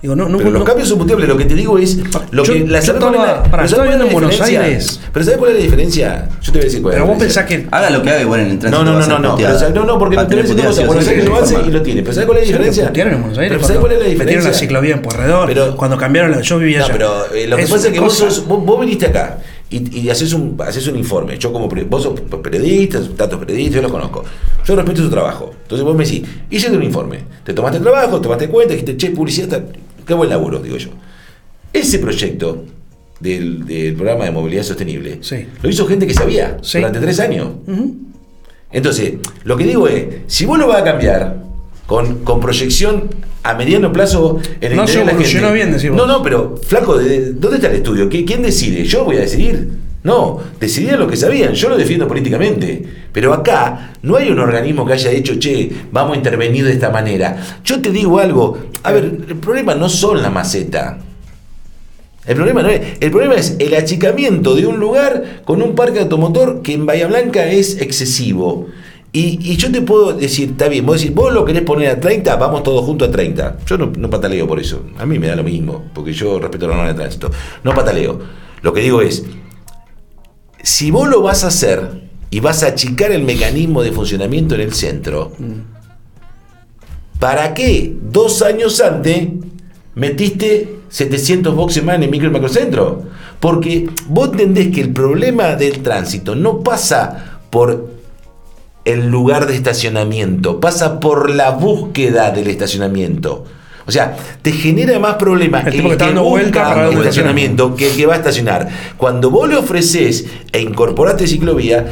Digo, no, no, Pero los no- cambios son puteables. Lo que te digo es. Lo Yo- que, la, yo ¿sabés cuál es estaba- la- pará, pero estaba ¿sabés cuál viendo es en la Buenos diferencia? Aires. Pero ¿sabes cuál es la diferencia? Yo te voy a decir cuál es Pero vos pensás que. Haga lo que haga igual en el tránsito. No, no, no, no, no, puteada. pero, no, no, porque te voy a decir una puteada, cosa, sí o Buenos Aires lo hace y lo tiene. Pero ¿sabes cuál es la diferencia? en Buenos Aires. Pero ¿sabes cuál es la Metieron diferencia? la ciclovía en Porredor. Pero- cuando cambiaron la. Yo vivía No, allá. pero eh, lo que pasa es que vos, cosa- sos- vos, vos viniste acá y, y haces, un, haces un informe. Yo como vos sos periodista, datos periodistas, yo los conozco. Yo respeto su trabajo. Entonces vos me decís, hice un informe. Te tomaste el trabajo, tomaste cuenta, dijiste, che, publicidad, está- qué buen laburo, digo yo. Ese proyecto del, del programa de movilidad sostenible Sí. lo hizo gente que sabía Sí. durante tres años. Ujú. Entonces, lo que digo es, si vos lo vas a cambiar con, con proyección a mediano plazo en el No se evolucionó bien, decís vos. No, no, pero flaco, ¿de- ¿dónde está el estudio? ¿Qui- ¿Quién decide? ¿Yo voy a decidir? No, decidían lo que sabían, yo lo defiendo políticamente. Pero acá no hay un organismo que haya dicho, che, vamos a intervenir de esta manera. Yo te digo algo, a ver, el problema no son la maceta. El problema, no es, el problema es el achicamiento de un lugar con un parque automotor que en Bahía Blanca es excesivo. Y, y yo te puedo decir, está bien, vos decís, vos lo querés poner a 30, vamos todos juntos a 30. Yo no, no pataleo por eso. A mí me da lo mismo, porque yo respeto la norma de tránsito. No pataleo. Lo que digo es, si vos lo vas a hacer y vas a achicar el mecanismo de funcionamiento en el centro, ¿para qué dos años antes metiste 700 boxes más en el micro y macrocentro? Porque vos entendés que el problema del tránsito no pasa por el lugar de estacionamiento, pasa por la búsqueda del estacionamiento. O sea, te genera más problemas El tipo que está dando vuelta para dónde estacionamiento que el que va a estacionar. Cuando vos le ofreces e incorporaste ciclovía,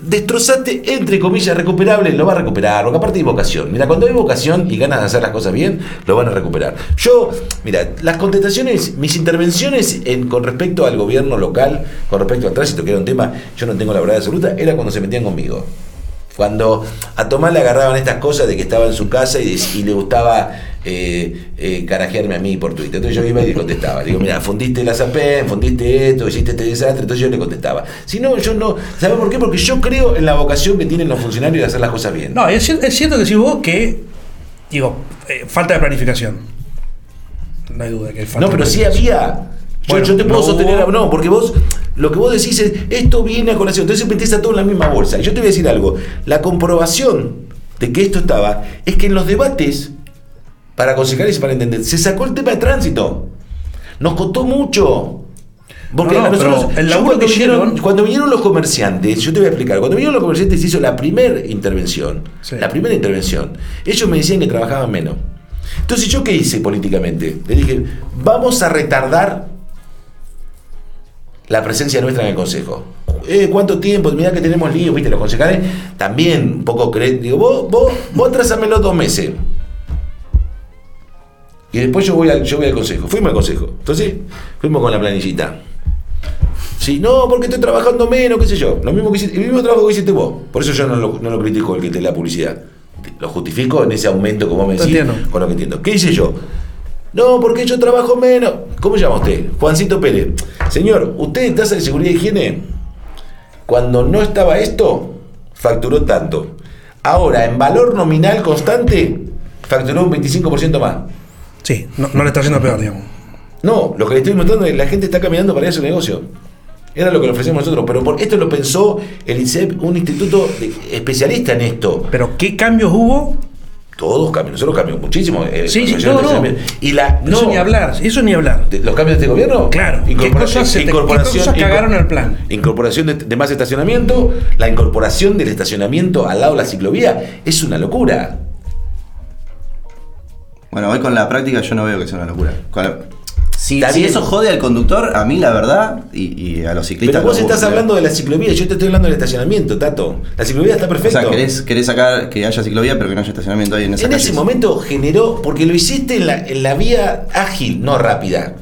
destrozaste, entre comillas, recuperable, lo va a recuperar, porque aparte hay vocación. Mira, cuando hay vocación y ganas de hacer las cosas bien, lo van a recuperar. Yo, mira, las contestaciones, mis intervenciones en, con respecto al gobierno local, con respecto al tránsito, que era un tema, yo no tengo la verdad absoluta, era cuando se metían conmigo. Cuando a Tomás le agarraban estas cosas de que estaba en su casa y le gustaba eh, eh, carajearme a mí por Twitter. Entonces yo iba y le contestaba. Digo, mira, fundiste la SAPEN, fundiste esto, hiciste este desastre. Entonces yo le contestaba. Si no, yo no. ¿Sabes por qué? Porque yo creo en la vocación que tienen los funcionarios de hacer las cosas bien. No, es, cier- es cierto que si vos que, digo, eh, falta de planificación. No hay duda que falta No, de pero sí planificación. había. Yo, Bueno, yo te puedo no sostener, hubo- no, porque vos lo que vos decís es, esto viene a colación, entonces metés a todo en la misma bolsa. Y yo te voy a decir algo, la comprobación de que esto estaba es que en los debates, para concejales y para entender, se sacó el tema de tránsito. Nos costó mucho. Porque No, no, a nosotros, el laburo que vinieron, cuando vinieron los comerciantes, yo te voy a explicar, cuando vinieron los comerciantes se hizo la primera intervención, Sí. la primera intervención, ellos me decían que trabajaban menos. Entonces, ¿yo qué hice políticamente? Le dije, vamos a retardar la presencia nuestra en el Consejo. Eh, ¿Cuánto tiempo? Mirá que tenemos líos, viste, los concejales también un poco creen. Digo, vos, vos, vos trásamelo dos meses. Y después yo voy al, yo voy al consejo. Fuimos al consejo. Entonces, fuimos con la planillita. Sí, no, porque estoy trabajando menos, qué sé yo. Lo mismo que hiciste- el mismo trabajo que hiciste vos. Por eso yo no lo, no lo critico el que te la publicidad. Lo justifico en ese aumento vos me decís, entiendo. con lo que entiendo. ¿Qué hice yo? No, porque yo trabajo menos. ¿Cómo se llama usted? Juancito Pérez. Señor, ¿usted en tasa de seguridad y higiene? Cuando no estaba esto, facturó tanto. Ahora, en valor nominal constante, facturó un 25% más. Sí, no, no le está haciendo peor, digamos. No, lo que le estoy mostrando es que la gente está caminando para ir a su negocio. Era lo que le ofrecemos nosotros, pero por esto lo pensó el INSEP, un instituto especialista en esto. Pero ¿qué cambios hubo? Todos cambian, nosotros cambiamos muchísimo. eh, Sí, sí, no, no. Y la, no, Eso ni hablar, eso ni hablar. de- ¿Los cambios de este gobierno? Claro, ¿qué cosas se te- qué incorporación- cosas cagaron el plan? Incorporación de, de más estacionamiento, la incorporación del estacionamiento al lado de la ciclovía, es una locura. Bueno, hoy con la práctica yo no veo que sea una locura. Si, eso jode al conductor, a mí la verdad, y, y a los ciclistas. Pero vos estás hablando de la ciclovía, yo te estoy hablando del estacionamiento, Tato. La ciclovía está O perfecta. sea, querés, querés sacar que haya ciclovía, pero que no haya estacionamiento ahí en esa En ese momento generó, porque lo hiciste en la, en la vía ágil, no rápida.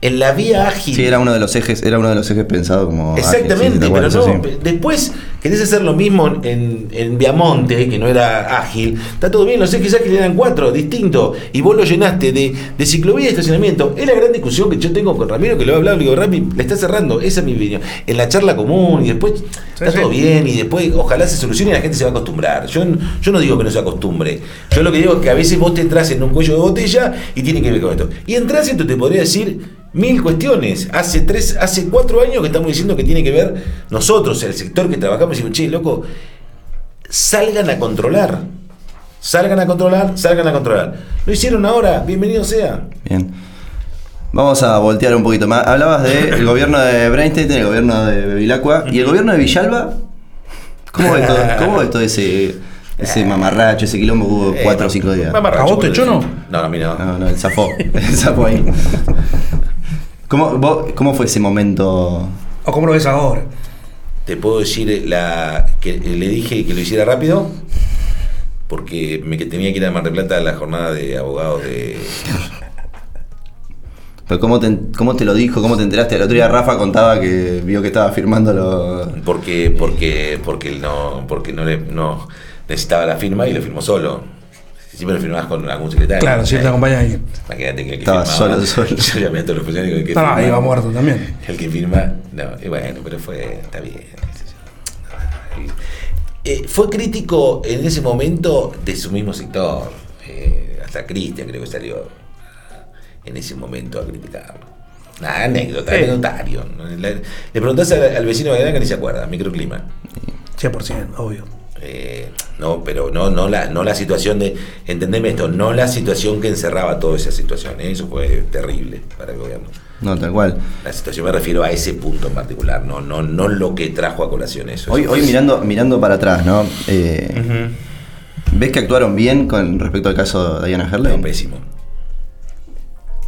En la vía ágil. Sí, era uno de los ejes, era uno de los ejes pensado como. ágil, Exactamente, sí, pero no. Después querés hacer lo mismo en, en Viamonte, que no era ágil. Está todo bien, los ejes ágiles eran cuatro, distintos. Y vos lo llenaste de, de ciclovía y estacionamiento. Es la gran discusión que yo tengo con Ramiro, que lo he hablado, le digo, Rami, le está cerrando. Esa es mi opinión. En la charla común y después está sí. todo bien y después ojalá se solucione y la gente se va a acostumbrar. Yo, yo no digo que no se acostumbre. Yo lo que digo es que a veces vos te entras en un cuello de botella y tiene que ver con esto. Y en tránsito te podría decir mil cuestiones. Hace tres, hace cuatro años que estamos diciendo que tiene que ver nosotros, el sector que trabajamos, y decimos, che, loco, salgan a controlar. Salgan a controlar, salgan a controlar. Lo hicieron ahora, bienvenido sea. Bien. Vamos a voltear un poquito más. Hablabas del gobierno de Brainstein, el gobierno de Bevilacqua y el gobierno de Villalba. ¿Cómo ves todo, cómo ves todo ese, ese mamarracho, ese quilombo que hubo Eh, cuatro o cinco días? mamarracho, ¿A vos te echó, no? No, a mí no. No, no, el zafó. El zafó ahí. ¿Cómo, vos- ¿Cómo fue ese momento? ¿O cómo lo ves ahora? Te puedo decir la que le dije que lo hiciera rápido porque me que tenía que ir a Mar del Plata a la jornada de abogados de Pero ¿cómo, te, ¿Cómo te lo dijo? ¿Cómo te enteraste? El otro día Rafa contaba que vio que estaba firmando los... porque porque porque él no porque no le no necesitaba la firma y lo firmó solo. Siempre lo firmabas con algún secretario. Claro, si te acompaña ahí. Imagínate que el que Estaba firmaba- solo, solo. Yo todos los funcionarios que el que firma- iba muerto también. El que firma, no, y bueno, pero fue, está bien. Eh, fue crítico en ese momento de su mismo sector. Eh, hasta Cristian creo que salió en ese momento a criticarlo. Una anécdota, Eh. anecdotario. Le, preguntás al, al vecino de Gadana que ni se acuerda, microclima. 100%, obvio. Eh, no, pero no, no, la, no la situación de, entendeme esto, no la situación que encerraba toda esa situación, ¿eh? eso fue terrible para el gobierno. No, tal cual. La situación me refiero a ese punto en particular, no, no, no lo que trajo a colación eso. Hoy, Eso hoy mirando, mirando para atrás, ¿no? Eh. ¿Ves que actuaron bien con respecto al caso de Diana Herley? No, pésimo.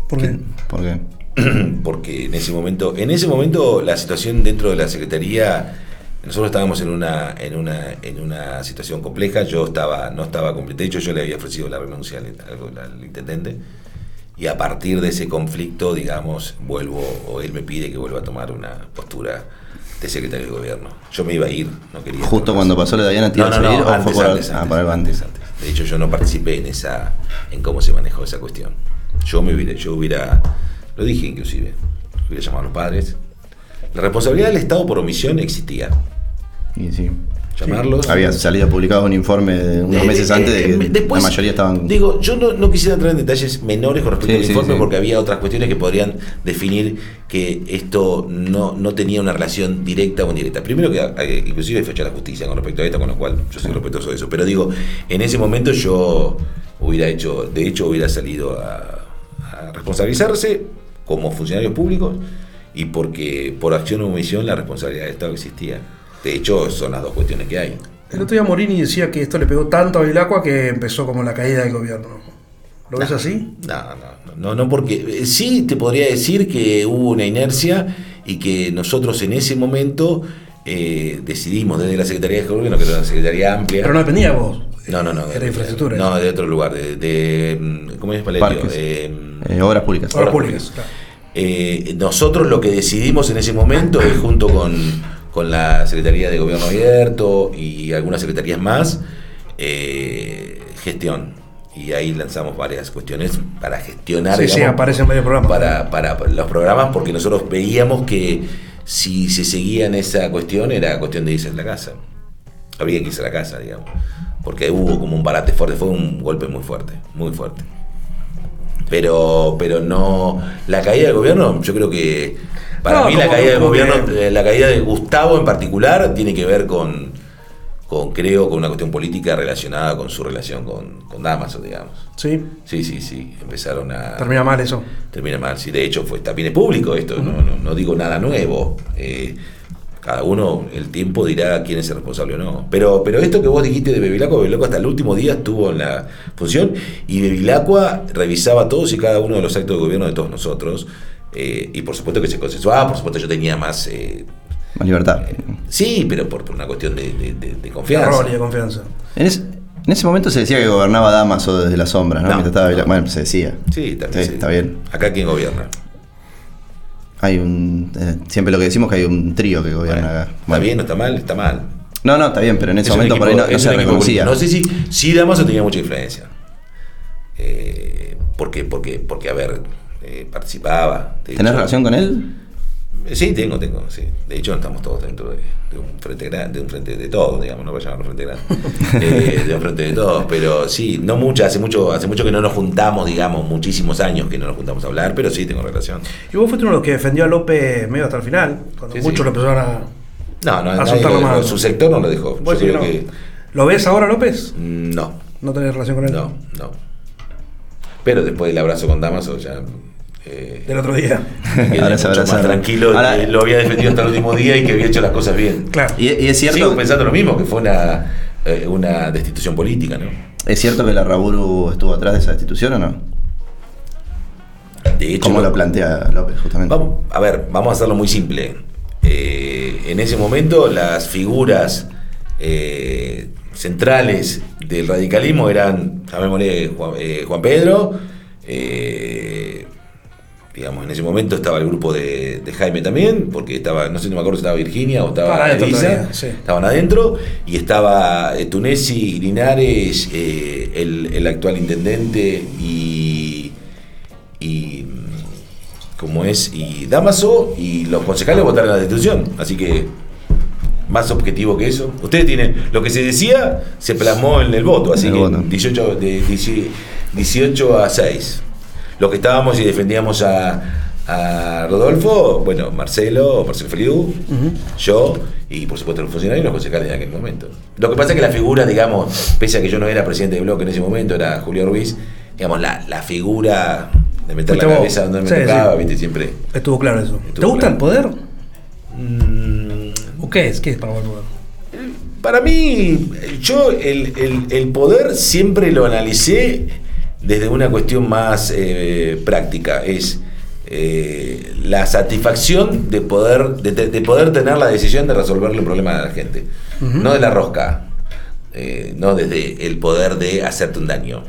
¿Por qué? ¿Por qué? porque en ese momento, en ese momento la situación dentro de la Secretaría, nosotros estábamos en una, en una, en una situación compleja, yo estaba, no estaba completo, de hecho yo le había ofrecido la renuncia al, al- al intendente, y a partir de ese conflicto, digamos, vuelvo, o él me pide que vuelva a tomar una postura de secretario de gobierno. Yo me iba a ir, no quería. Justo cuando pasó lo de Diana, ¿te No, no, no, o fue antes, por, antes, ah, antes? antes, antes. De hecho, yo no participé en esa, en cómo se manejó esa cuestión. Yo me hubiera, yo hubiera, lo dije inclusive, hubiera llamado a los padres. La responsabilidad del Estado por omisión existía. Y sí. Llamarlos. Había salido publicado un informe de unos meses eh, antes de que eh, después, la mayoría estaban. Digo, yo no, no quisiera entrar en detalles menores con respecto Sí, al sí, informe sí. porque había otras cuestiones que podrían definir que esto no, no tenía una relación directa o indirecta. Primero que eh, inclusive hay fecha de la justicia con respecto a esto, con lo cual yo soy respetuoso de eso. Pero digo, en ese momento yo hubiera hecho, de hecho hubiera salido a, a responsabilizarse como funcionarios públicos y porque por acción o omisión la responsabilidad del Estado existía. De hecho, son las dos cuestiones que hay. El otro día Morini decía que esto le pegó tanto a Vilacua que empezó como la caída del gobierno. ¿Lo ves así? No, no, no, no, porque eh, sí te podría decir que hubo una inercia y que nosotros en ese momento eh, decidimos desde la Secretaría de Gobierno, que era una secretaría amplia. Pero no dependía de vos. no, no, no. Era infraestructura. No, de otro lugar, de, de mm, ¿cómo es Valerio? Parques. Eh, Eh, obras públicas. Obras Obras públicas. públicas. claro. Eh, nosotros lo que decidimos en ese momento es junto con, con la Secretaría de Gobierno Abierto y algunas secretarías más, eh, gestión. Y ahí lanzamos varias cuestiones para gestionar. Sí, sí, digamos, aparecen varios programas. Para, para los programas, porque nosotros veíamos que si se seguía en esa cuestión, era cuestión de irse a la casa. Habría que irse a la casa, digamos. Porque hubo como un parate fuerte, fue un golpe muy fuerte, muy fuerte. Pero, pero no. La caída del gobierno, yo creo que. Para No, mí, la caída del gobierno, que- eh, la caída de Gustavo en particular, tiene que ver con, con creo, con una cuestión política relacionada con su relación con, con Damaso, digamos. Sí, Sí, sí, sí. Empezaron a. termina mal eso. Termina mal. Sí, de hecho, fue, también es público esto, no, no, no digo nada nuevo. Eh, cada uno, el tiempo dirá quién es el responsable o no. Pero, pero esto que vos dijiste de Bevilacqua, Bevilacqua hasta el último día estuvo en la función y Bevilacqua revisaba todos y cada uno de los actos de gobierno de todos nosotros. eh, y por supuesto que se consensuaba, por supuesto yo tenía más... eh, Más libertad. sí, pero por, por una cuestión de, de- de- de confianza. Error y de confianza. En, ese- en ese momento se decía que gobernaba Damaso desde las sombras, ¿no? No, Mientras estaba no. Bueno, se decía. Sí, también. Sí, sí. está bien. Acá quién gobierna. Hay un. eh, siempre lo que decimos que hay un trío que gobierna Bueno, acá. ¿Está Bueno. bien o está mal? Está mal. No, no, está bien, pero en ese Es momento por ahí no, no se reconocía. No sé si, si Damaso tenía mucha influencia. Eh, porque, porque, porque, a ver, eh, participaba. ¿Tenés hecho- relación con él? Sí, tengo, tengo, sí. De hecho, estamos todos dentro de, de un frente grande, de un frente de todos, digamos, no voy a llamarlo frente grande. Eh, de un frente de todos, pero sí, no mucho, hace mucho, hace mucho que no nos juntamos, digamos, muchísimos años que no nos juntamos a hablar, pero sí tengo relación. Y vos fuiste uno de los que defendió a López medio hasta el final, cuando Sí, muchos sí. lo empezaron a... No, no, nadie lo dejó, su sector no lo dejó. Yo ¿Vos decís creo que no? que ¿Lo ves ahora, López? mm, no, ¿No tenés relación con él? no, no. Pero después del abrazo con Damaso ya eh, Del otro día. me quedé Ahora se mucho más abrazaron. tranquilo, Ahora- que lo había defendido hasta el último día y que había hecho las cosas bien. Claro. Y, y es cierto. Sigo pensando lo mismo, que fue una, eh, una destitución política, ¿no? ¿Es cierto que la Raburu estuvo atrás de esa destitución o no? De hecho, ¿Cómo lo- lo plantea López, justamente? Vamos, a ver, vamos a hacerlo muy simple. Eh, en ese momento las figuras eh, centrales del radicalismo eran, llamémosle Juan, eh, Juan Pedro, eh, digamos, en ese momento estaba el grupo de, de Jaime también, porque estaba, no sé, no me acuerdo si estaba Virginia o estaba adentro Elisa, todavía, sí. estaban adentro, y estaba eh, Tunesi, Linares, eh, el, el actual intendente y, y mm, como es, y Damaso, y los concejales votaron la destitución, así que más objetivo que eso. Ustedes tienen, lo que se decía se plasmó en el voto, así el que voto. 18, de, 18 a 6. Los que estábamos y defendíamos a, a Rodolfo, bueno, Marcelo, Marcelo Feliu, yo y por supuesto los funcionarios y los concejales en aquel momento. Lo que pasa es que la figura, digamos, pese a que yo no era presidente de bloque en ese momento, era Julio Ruiz, digamos, la, la figura de meter Fuiste la vos. cabeza donde me Sí, tocaba, sí. viste, siempre. Estuvo claro eso. ¿Te gusta claro. el poder? Mm, ¿O qué es? ¿Qué es para vos el poder? Para mí, yo el, el- el poder siempre lo analicé desde una cuestión más eh, práctica. Es eh, la satisfacción de poder, de, poder tener la decisión de resolverle un problema a la gente. No de la rosca. eh, no desde el poder de hacerte un daño.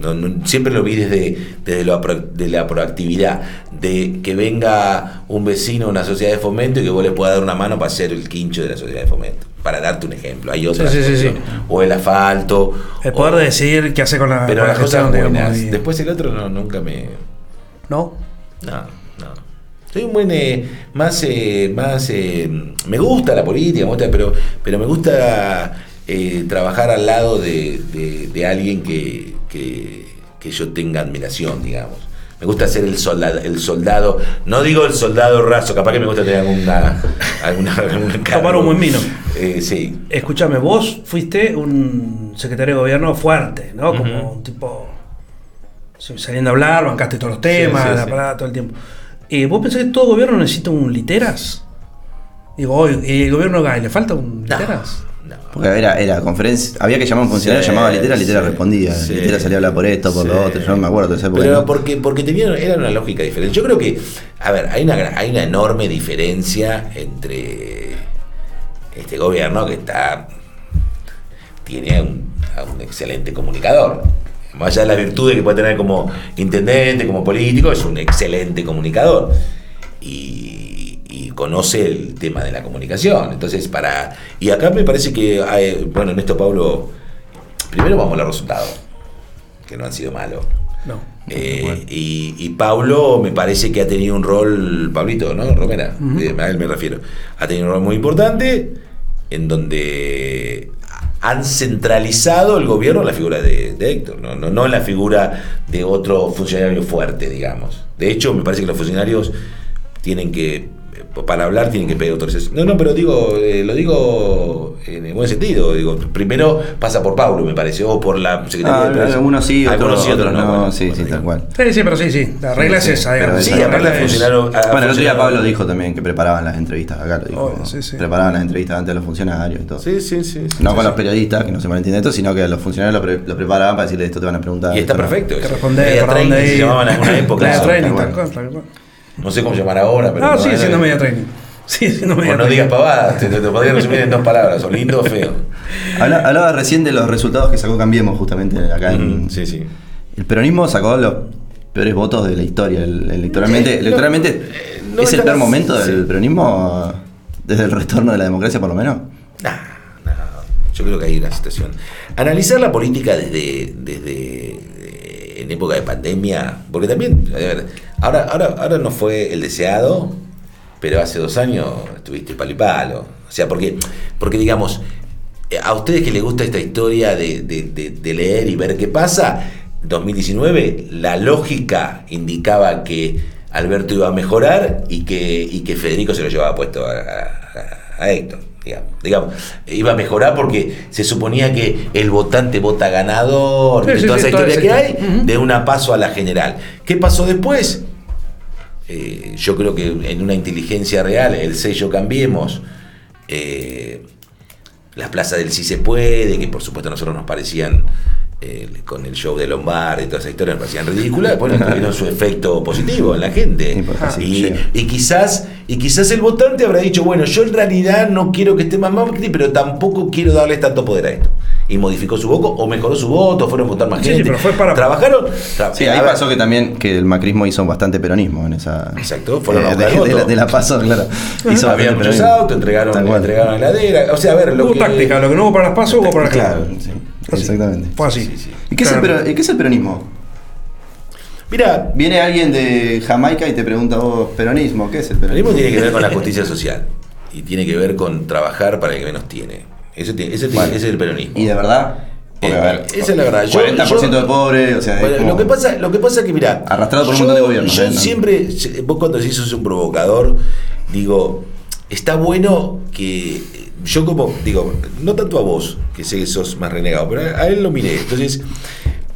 No, no, siempre lo vi desde, desde de la proactividad, de que venga un vecino a una sociedad de fomento y que vos le puedas dar una mano para hacer el quincho de la sociedad de fomento. Para darte un ejemplo. Hay otras Sí, sí, sí. O el asfalto. El poder o- de decidir qué hace con la, Pero con las cosas buenas. y- Después el otro no, nunca me. ¿No? No, no. Soy un buen. eh, más. eh, más eh, me gusta la política, me gusta, pero, pero me gusta eh, trabajar al lado de, de- de alguien que, que, que yo tenga admiración, digamos. Me gusta ser el soldado, el soldado, no digo el soldado raso, capaz que me gusta tener alguna. alguna, algún Tomar un buen vino. Eh, sí. Escúchame, vos fuiste un secretario de gobierno fuerte, ¿no? Como un tipo saliendo a hablar, bancaste todos los temas, Sí, sí, la parada todo el tiempo. Eh, ¿Vos pensás que todo gobierno necesita un literas? Digo, hoy, ¿y el gobierno GAI le falta un literas? no. Porque era, era conferencia, había que llamar a un funcionario, Sí, llamaba a Litera, Litera sí, respondía. sí. Litera salía a hablar por esto, por lo otro, yo no me acuerdo esa época. Pero ¿no? porque, porque tenían, era una lógica diferente. Yo creo que, a ver, hay una, hay una enorme diferencia entre este gobierno que está tiene un, a un excelente comunicador. Más allá de las virtudes que puede tener como intendente, como político, es un excelente comunicador. Y conoce el tema de la comunicación. Entonces, para. Y acá me parece que, hay- bueno, en esto, Pablo, primero vamos a los resultados, que no han sido malos. No. Eh, y, y Pablo me parece que ha tenido un rol, Pablito, ¿no? Romera, eh, a él me refiero. Ha tenido un rol muy importante en donde han centralizado el gobierno en la figura de, de Héctor, ¿no? No, no en la figura de otro funcionario fuerte, digamos. De hecho, me parece que los funcionarios tienen que, para hablar, tienen que pedir autorización. No, no, pero digo, eh, lo digo en el buen sentido. Digo, primero pasa por Pablo, me parece, o por la Secretaría Ah, de Prensa. algunos sí, otros, Algunos sí, otros no, bueno, sí, bueno, sí, tal cual. Sí, sí, pero sí, sí. La regla Sí, es esa, sí, digamos. Sí, La esa- regla aparte es- funcionaron. a- Bueno, el otro día Pablo dijo también que preparaban las entrevistas acá, lo dijo. Obvio, sí, sí. Preparaban las entrevistas antes de los funcionarios y todo. Sí, sí, sí. No sí, con sí. los periodistas, que no se malentiende esto, sino que los funcionarios lo, pre- lo preparaban para decirle esto te van a preguntar. Y está no. perfecto. Que responder, dónde ir. llamaban alguna época. Bueno. No sé cómo llamar ahora, pero. Ah, sí, no, siendo no, media training. Sí, siendo media O no training. digas pavadas, te, te, te podría resumir en dos palabras, o lindo o feo. Habla- Hablaba recién de los resultados que sacó Cambiemos justamente acá en, Sí, sí. El peronismo sacó los peores votos de la historia. El- electoralmente, Eh, no, electoralmente eh, no ¿es el peor momento del sí. peronismo desde el retorno de la democracia por lo menos? Nah, nah, yo creo que hay una situación. Analizar la política desde, desde eh, en época de pandemia, porque también, a ver, ahora, ahora, ahora no fue el deseado, pero hace dos años estuviste palo y palo. O sea, porque, porque digamos, eh, a ustedes que les gusta esta historia de, de- de- de leer y ver qué pasa, 2019 la lógica indicaba que Alberto iba a mejorar y que, y que Federico se lo llevaba puesto a, a- a Héctor. Digamos, digamos, iba a mejorar porque se suponía que el votante vota ganador, Sí, sí, toda sí, esa historia esa que hay, de una paso a la general. ¿Qué pasó después? Eh, yo creo que en una inteligencia real, el sello Cambiemos, eh, las plazas del sí se puede, que por supuesto a nosotros nos parecían, con el show de Lombard y toda esa historia, nos parecían ridículas, después tuvieron su efecto positivo en la gente. Y, sí. y quizás, y quizás el votante habrá dicho, bueno, yo en realidad no quiero que esté más Macri, pero tampoco quiero darles tanto poder a esto. Y modificó su voto, o mejoró su voto, fueron a votar más Sí, sí, gente. pero fue para- Trabajaron. tra- Sí, ahí pasó que también que el macrismo hizo bastante peronismo en esa. Exacto, fueron a eh, de, de la, de la paso, claro. Hizo Había muchos autos, entregaron, entregaron heladera. O sea, a ver, lo Hubo que. táctica, lo que no hubo para las pasos hubo para las Claro, Así. exactamente. Fue así. Sí, sí. ¿Y qué, es el, qué es peronismo? Mira, Viene alguien de Jamaica y te pregunta vos, peronismo, ¿qué es el el peronismo? peronismo tiene que ver con la justicia social y tiene que ver con trabajar para el que menos tiene. Ese, tiene- Bueno. ese es el peronismo. Y de verdad, porque, Eh, a ver, esa es la verdad. Yo- 40% yo- de pobres, o sea, es Bueno, como- lo, que pasa, lo que pasa es que, mira, Arrastrado por un yo, montón de gobiernos, Yo ¿eh? No. siempre, vos cuando decís sos un provocador, digo, está bueno que yo como, digo, no tanto a vos, que sé que sos más renegado, pero a, a él lo miré. Entonces,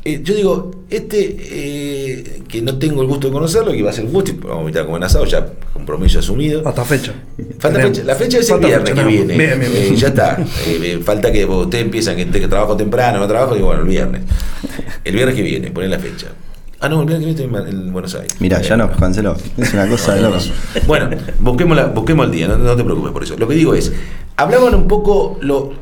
eh, yo digo, este eh, que no tengo el gusto de conocerlo, que va a ser un gusto, y vamos a invitar como en asado, ya compromiso asumido. Hasta fecha. Falta fecha, la fecha es el viernes fecha, que viene. Bien, bien, bien. Eh, ya está. Eh, eh, falta que ustedes empiezan que, que trabajo temprano, no trabajo, digo, bueno, el viernes. El viernes que viene, ponen la fecha. Ah, no, el estoy en en Buenos Aires. Mira, ya Eh, nos canceló. Es una cosa de locos. bueno, busquemos, la- busquemos el día, no, no te preocupes por eso. Lo que digo es, hablaban un poco, lo,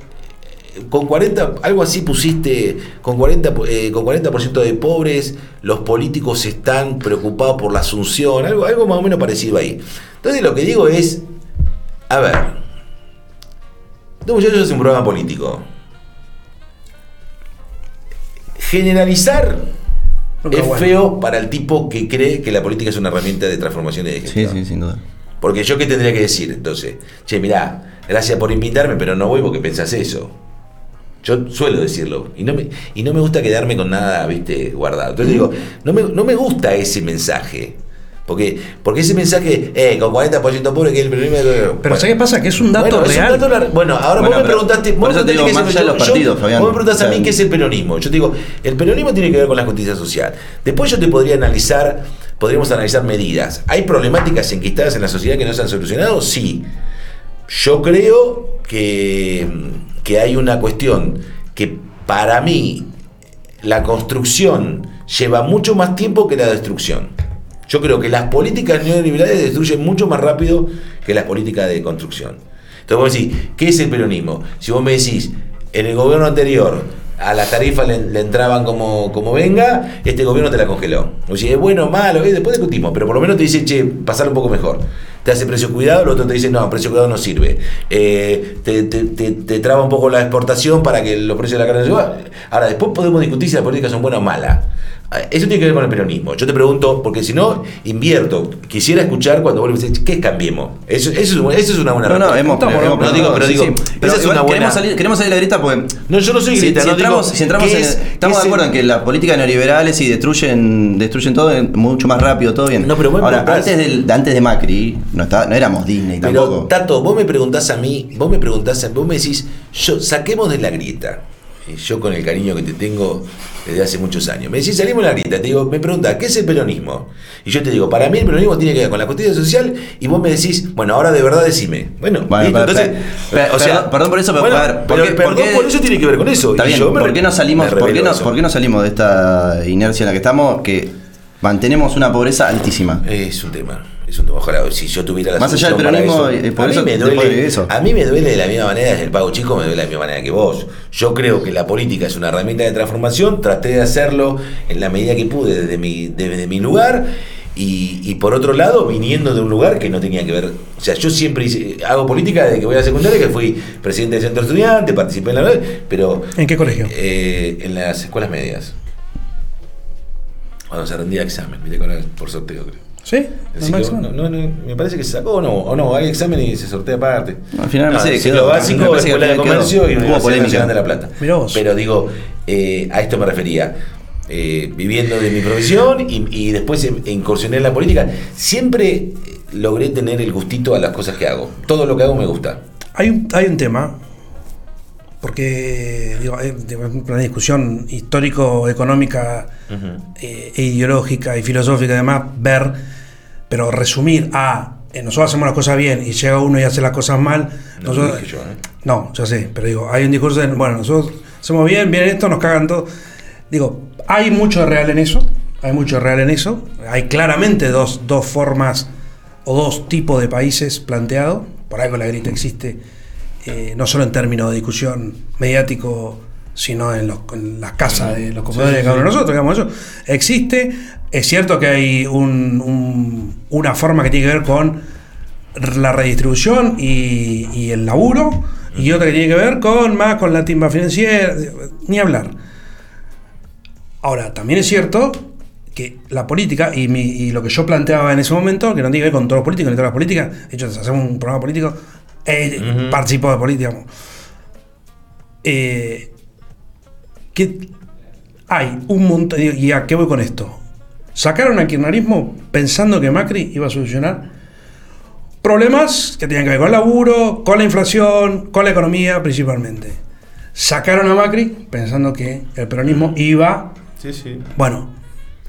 con 40, algo así pusiste, con 40, eh, con 40% de pobres, los políticos están preocupados por la asunción, algo, algo más o menos parecido ahí. Entonces lo que digo es, a ver, Dos muchachos es un programa político. Generalizar Nunca es bueno. feo para el tipo que cree que la política es una herramienta de transformación y de Sí, gestión. sí, sin duda. Porque yo qué tendría que decir entonces, che, mirá, gracias por invitarme, pero no voy porque pensás eso. Yo suelo decirlo. Y no me, y no me gusta quedarme con nada, viste, guardado. Entonces digo, no me, no me gusta ese mensaje. Porque, porque ese mensaje, eh, con 40% pobre que es el peronismo. Pero ¿sabes qué pasa? Que es un dato bueno, un real. dato bueno, ahora Bueno, vos me preguntaste. vos me digo, preguntaste más qué es allá de el- los yo- partidos, yo- Fabián. Vos me preguntás a mí qué es el peronismo. Yo te digo, el peronismo tiene que ver con la justicia social. Después yo te podría analizar, podríamos analizar medidas. ¿Hay problemáticas enquistadas en la sociedad que no se han solucionado? Sí. Yo creo que, que hay una cuestión que para mí la construcción lleva mucho más tiempo que la destrucción. Yo creo que las políticas neoliberales destruyen mucho más rápido que las políticas de construcción. Entonces vos decís, ¿qué es el peronismo? Si vos me decís, en el gobierno anterior a las tarifas le, entraban como, como venga, este gobierno te la congeló. O sea, es bueno malo, eh, después discutimos, pero por lo menos te dice, che, pasar un poco mejor. Te hace precio cuidado, el otro te dice, no, precio cuidado no sirve. Eh, te, te- te- te traba un poco la exportación para que los precios de la carne suban. Ahora, después podemos discutir si las políticas son buenas o malas. Eso tiene que ver con el peronismo. Yo te pregunto, porque si no, invierto. Quisiera escuchar cuando vos le decís, ¿qué cambiemos? Eso, eso, es, un- eso es una buena No, no, hemos, Estamos, hemos no, digo, pero digo, sí. esa Pero es igual una buena- Queremos salir, queremos salir de la grieta porque. No, yo no soy Si, grita, si no, entramos, digo, si entramos ¿qué en- es- estamos de acuerdo en que las políticas neoliberales y destruyen, destruyen todo en- mucho más rápido, todo bien. No, pero vos me Ahora, antes, del, antes de Macri, no, estaba- no éramos Disney Pero, tampoco. Tato, vos me preguntás a mí, vos me preguntás, a- vos me decís, yo, saquemos de la grieta. Y yo con el cariño que te tengo desde hace muchos años. Me decís, salimos la grieta. Te digo, me preguntás, ¿qué es el peronismo? Y yo te digo, para mí el peronismo tiene que ver con la justicia social. Y vos me decís, bueno, ahora de verdad decime. Bueno, Bueno, listo, pero- entonces, pero- o sea, perdón- perdón por eso, pero, bueno, a ver, ¿por qué- perdón por eso tiene que ver con eso. Está bien, yo me ¿por re- qué no salimos, me por qué revelo no, eso. por qué no salimos de esta inercia en la que estamos? Que mantenemos una pobreza altísima. Es un tema, es un tema. Ojalá, si yo tuviera la Más allá del peronismo, eso. eh, por a, eso mí me duele, eso. a mí me duele de la misma manera, desde el pago chico me duele de la misma manera que vos. Yo creo que la política es una herramienta de transformación, traté de hacerlo en la medida que pude desde mi, desde mi lugar. Y, y por otro lado, viniendo de un lugar que no tenía que ver. O sea, yo siempre hice- hago política desde que voy a la secundaria, que fui presidente del centro estudiante, participé en la. Pero. ¿En qué colegio? eh, en las escuelas medias. Cuando se rendía examen, viste, con el- por sorteo, creo. ¿Sí? El ¿No, ciclo- Máximo? no, no, no, me parece que se sacó o no, o no, hay examen y se sortea aparte. Al final me No, ciclo quedó, me básico, escuela de quedó. comercio y Hubo polémica. De La Plata. Mirá vos. Pero digo, eh, a esto me refería. Eh, viviendo de mi profesión y, y después em- incursioné en la política, siempre logré tener el gustito a las cosas que hago. Todo lo que hago me gusta. Hay un, hay un tema, porque digo, es una discusión histórico-económica eh, e ideológica y filosófica, además, ver, pero resumir a eh, nosotros hacemos las cosas bien y llega uno y hace las cosas mal. No nosotros- yo, ¿eh? no, ya sé, pero digo, hay un discurso de, bueno, nosotros hacemos bien, bien esto, nos cagan todo. Digo, hay mucho real en eso, hay mucho real en eso. Hay claramente dos, dos formas o dos tipos de países planteados. Por algo la grita existe, eh, no solo en términos de discusión mediático, sino en, los- en las casas de los comedores de cada uno de nosotros, digamos eso. Existe, es cierto que hay un- un- una forma que tiene que ver con la redistribución y, y el laburo, y otra que tiene que ver con más con la timba financiera, ni hablar. Ahora, también es cierto que la política, y, mi- y lo que yo planteaba en ese momento, que no tiene que ver con todos los políticos ni todas las políticas, de hecho, hacemos un programa político, eh, Ujú. participo de política. Eh, que hay un montón, y a qué voy con esto. Sacaron al kirchnerismo pensando que Macri iba a solucionar problemas que tenían que ver con el laburo, con la inflación, con la economía principalmente. Sacaron a Macri pensando que el peronismo iba Sí, sí. Bueno,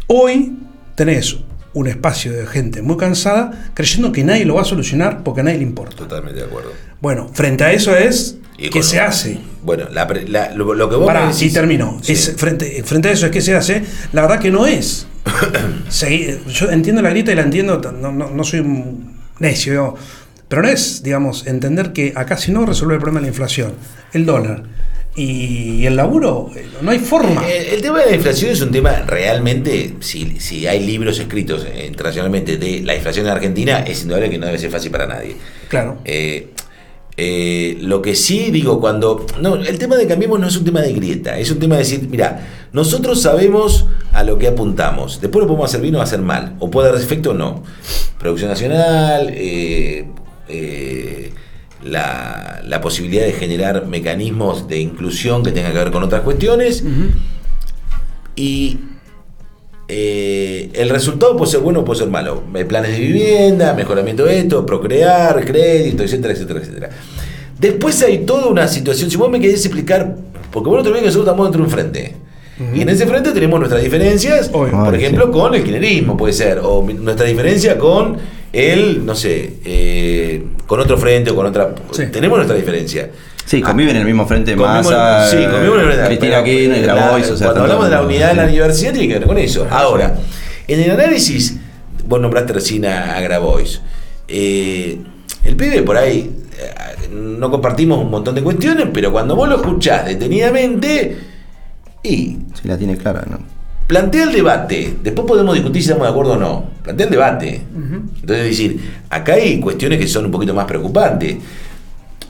hoy tenés un espacio de gente muy cansada creyendo que nadie lo va a solucionar porque a nadie le importa. Totalmente de acuerdo. Bueno, frente a eso es Y ¿qué se hace? Bueno, la pre- la- lo, lo que vos Pará, me. Sí. Es, frente, frente a eso es que se hace, la verdad que no es. Yo entiendo la grieta y la entiendo, no, no- no soy un necio, yo, pero no es, digamos, entender que acá si no resuelve el problema de la inflación, el dólar y el laburo, no hay forma. Eh, El tema de la inflación es un tema realmente, si, si hay libros escritos eh, internacionalmente de la inflación en Argentina, es indudable que no debe ser fácil para nadie. Claro. Eh, eh, lo que sí digo, cuando. No, el tema de Cambiemos no es un tema de grieta, es un tema de decir, mira, nosotros sabemos a lo que apuntamos, después lo podemos hacer bien o hacer mal, o puede dar efecto o no. Producción nacional, eh, la, la posibilidad de generar mecanismos de inclusión que tengan que ver con otras cuestiones, y eh, el resultado puede ser bueno o puede ser malo. Eh, Planes de vivienda, mejoramiento de esto, procrear, crédito, etcétera, etcétera, etcétera. Después hay toda una situación, si vos me querés explicar, porque vos no te que nosotros estamos dentro de un frente. Y en ese frente tenemos nuestras diferencias, Obvio. por ejemplo, con el kirchnerismo puede ser, o nuestra diferencia con el, no sé, eh, con otro frente o con otra... Sí. Tenemos nuestra diferencia. Sí, conviven en el mismo frente Convivimos- Massa, sí, convivimos en verdad, Cristina pero, Kirchner, la- Grabois, o sea, Cuando hablamos de la unidad de la universidad tiene que ver con eso. Ahora, en el análisis, vos nombraste recién a, a Grabois. Eh, el pibe por ahí eh, no compartimos un montón de cuestiones, pero cuando vos lo escuchás detenidamente y Sí, la tiene clara, ¿no? Plantea el debate, después podemos discutir si estamos de acuerdo o no. Plantea el debate. Entonces, es decir, acá hay cuestiones que son un poquito más preocupantes.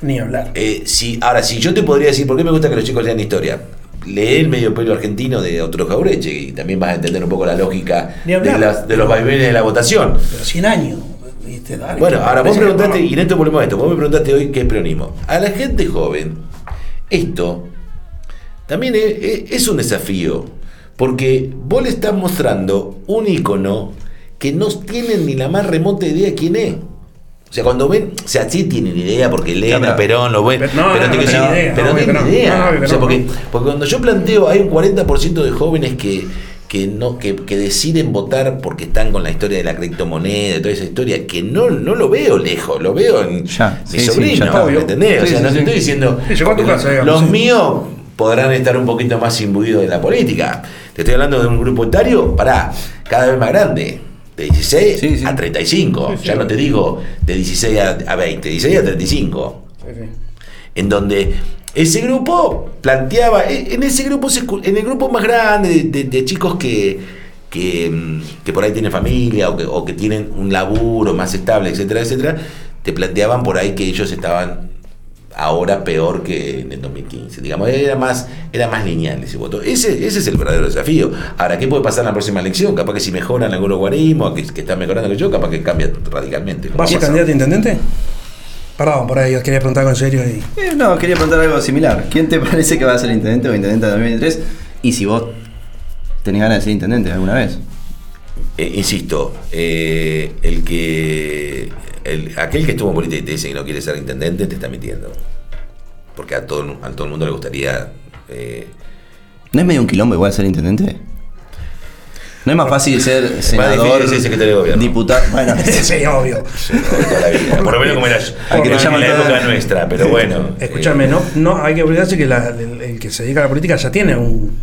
Ni hablar. Eh, si, ahora, si yo te podría decir, ¿por qué me gusta que los chicos lean historia? Lee el medio pelo argentino de Otro Jaureche y también vas a entender un poco la lógica de, hablar. las- de los vaivenes de la votación. Pero 100 años. ¿viste? Dale, Bueno, ahora vos preguntaste, y en esto volvemos a esto, vos me preguntaste hoy qué es peronismo. A la gente joven, esto también es un desafío, porque vos le estás mostrando un icono que no tienen ni la más remota idea de quién es. O sea, cuando ven, o sea, sí tienen idea porque leen Claro. a Perón, lo ven, Pero no, pero, no, te no quiero tienen idea, pero tienen no. idea. O sea, no, porque, no. porque cuando yo planteo, hay un 40% de jóvenes que, que, no, que, que deciden votar porque están con la historia de la criptomoneda, de toda esa historia, que no, no lo veo lejos, lo veo en Ya, mi sí, sí, sobrino, ya está. ¿me entendés? O Sí, sea, sí, no te sí. estoy diciendo. Sí, tu porque casa, digamos, Los sí. míos podrán estar un poquito más imbuidos de la política. Te estoy hablando de un grupo etario, pará, cada vez más grande. De 16 Sí, sí. a 35. Sí, sí. ya no te digo de 16 a, a 20, 16 a 35 Sí, sí. en donde ese grupo planteaba, e- en ese grupo, en el grupo más grande de, de- de chicos que, que, mm, que por ahí tienen familia o que, o que tienen un laburo más estable, etcétera, etcétera, te planteaban por ahí que ellos estaban ahora peor que en el 2015. Digamos, era más, era más lineal ese voto. Ese, ese es el verdadero desafío. Ahora, ¿qué puede pasar en la próxima elección? Capaz que si mejoran algunos guarismos, que, que están mejorando que yo, capaz que cambia radicalmente. ¿Vas a ser candidato a intendente? Perdón, por ahí, os quería preguntar algo en serio y. Eh, no, quería preguntar algo similar. ¿Quién te parece que va a ser intendente o intendente de 2023? Y si vos tenés ganas de ser intendente alguna vez. Eh, insisto, eh, el que el- aquel que estuvo en política y te dice que no quiere ser intendente te está mintiendo. Porque a todo, a todo el mundo le gustaría. eh, ¿No es medio un quilombo igual ser intendente? ¿No es más fácil ser senador, secretario de diputado? Bueno, sí, obvio. toda la vida. Por lo menos como era que en la toda- época nuestra, pero bueno. Escúchame, eh, no, no hay que olvidarse que la- el, el que se dedica a la política ya tiene un,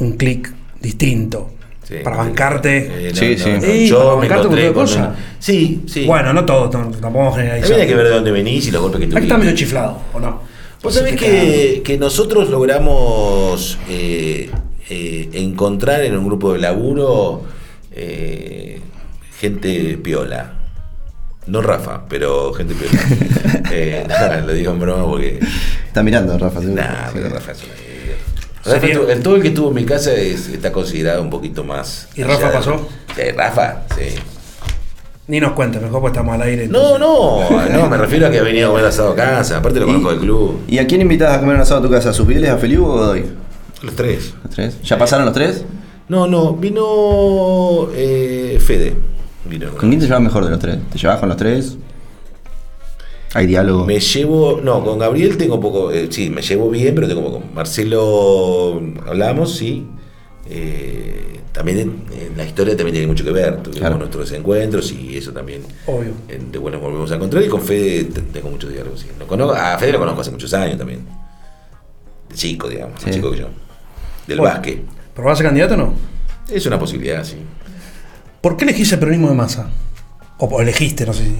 un clic distinto. Sí, para bancarte. eh, no, Sí, no, sí. no, Sí, yo para me bancarte encontré con cosa. una- Sí, sí. Bueno, no todo, no- tampoco vamos a generalizar. También hay que ver de dónde venís y los golpes que tuviste. está medio chiflado, ¿o no? Vos sabés que, que nosotros logramos eh, eh, encontrar en un grupo de laburo eh, gente piola. No Rafa, pero gente piola. eh, nada, lo digo en broma porque. está mirando Rafa. seguro. Nah, Sí. pero Rafa es una. Rafa Sería- estuvo- el, todo el que estuvo en mi casa es- está considerado un poquito más. ¿Y Rafa de- pasó? Sí, Rafa, sí. Ni nos cuenta, mejor pues estamos al aire. No, no, no, me refiero a que ha venido a comer asado a casa. Aparte lo conozco del club. ¿Y a quién invitas a comer un asado a tu casa? ¿A sus fieles, a Feliu o a Godoy? Los tres. ¿Los tres? ¿Ya pasaron los tres? No, no, vino eh, Fede. Vino. ¿Con quién te llevas mejor de los tres? ¿Te llevas con los tres? ¿Hay diálogo? Me llevo, no, con Gabriel tengo poco, eh, sí, me llevo bien, pero tengo poco. Marcelo, hablamos, sí. eh, también en, en la historia también tiene mucho que ver. Tuvimos Claro. nuestros encuentros y eso también Obvio. en- de bueno volvemos a encontrar y con Fede te- tengo muchos diálogos. sí. Lo conozco- a Fede lo conozco hace muchos años también. De chico, digamos, Sí. más chico que yo. Del Bueno. básquet. ¿Pero vas a ser candidato o no? Es una posibilidad, sí. ¿Por qué elegís el peronismo de masa? O o elegiste, no sé si.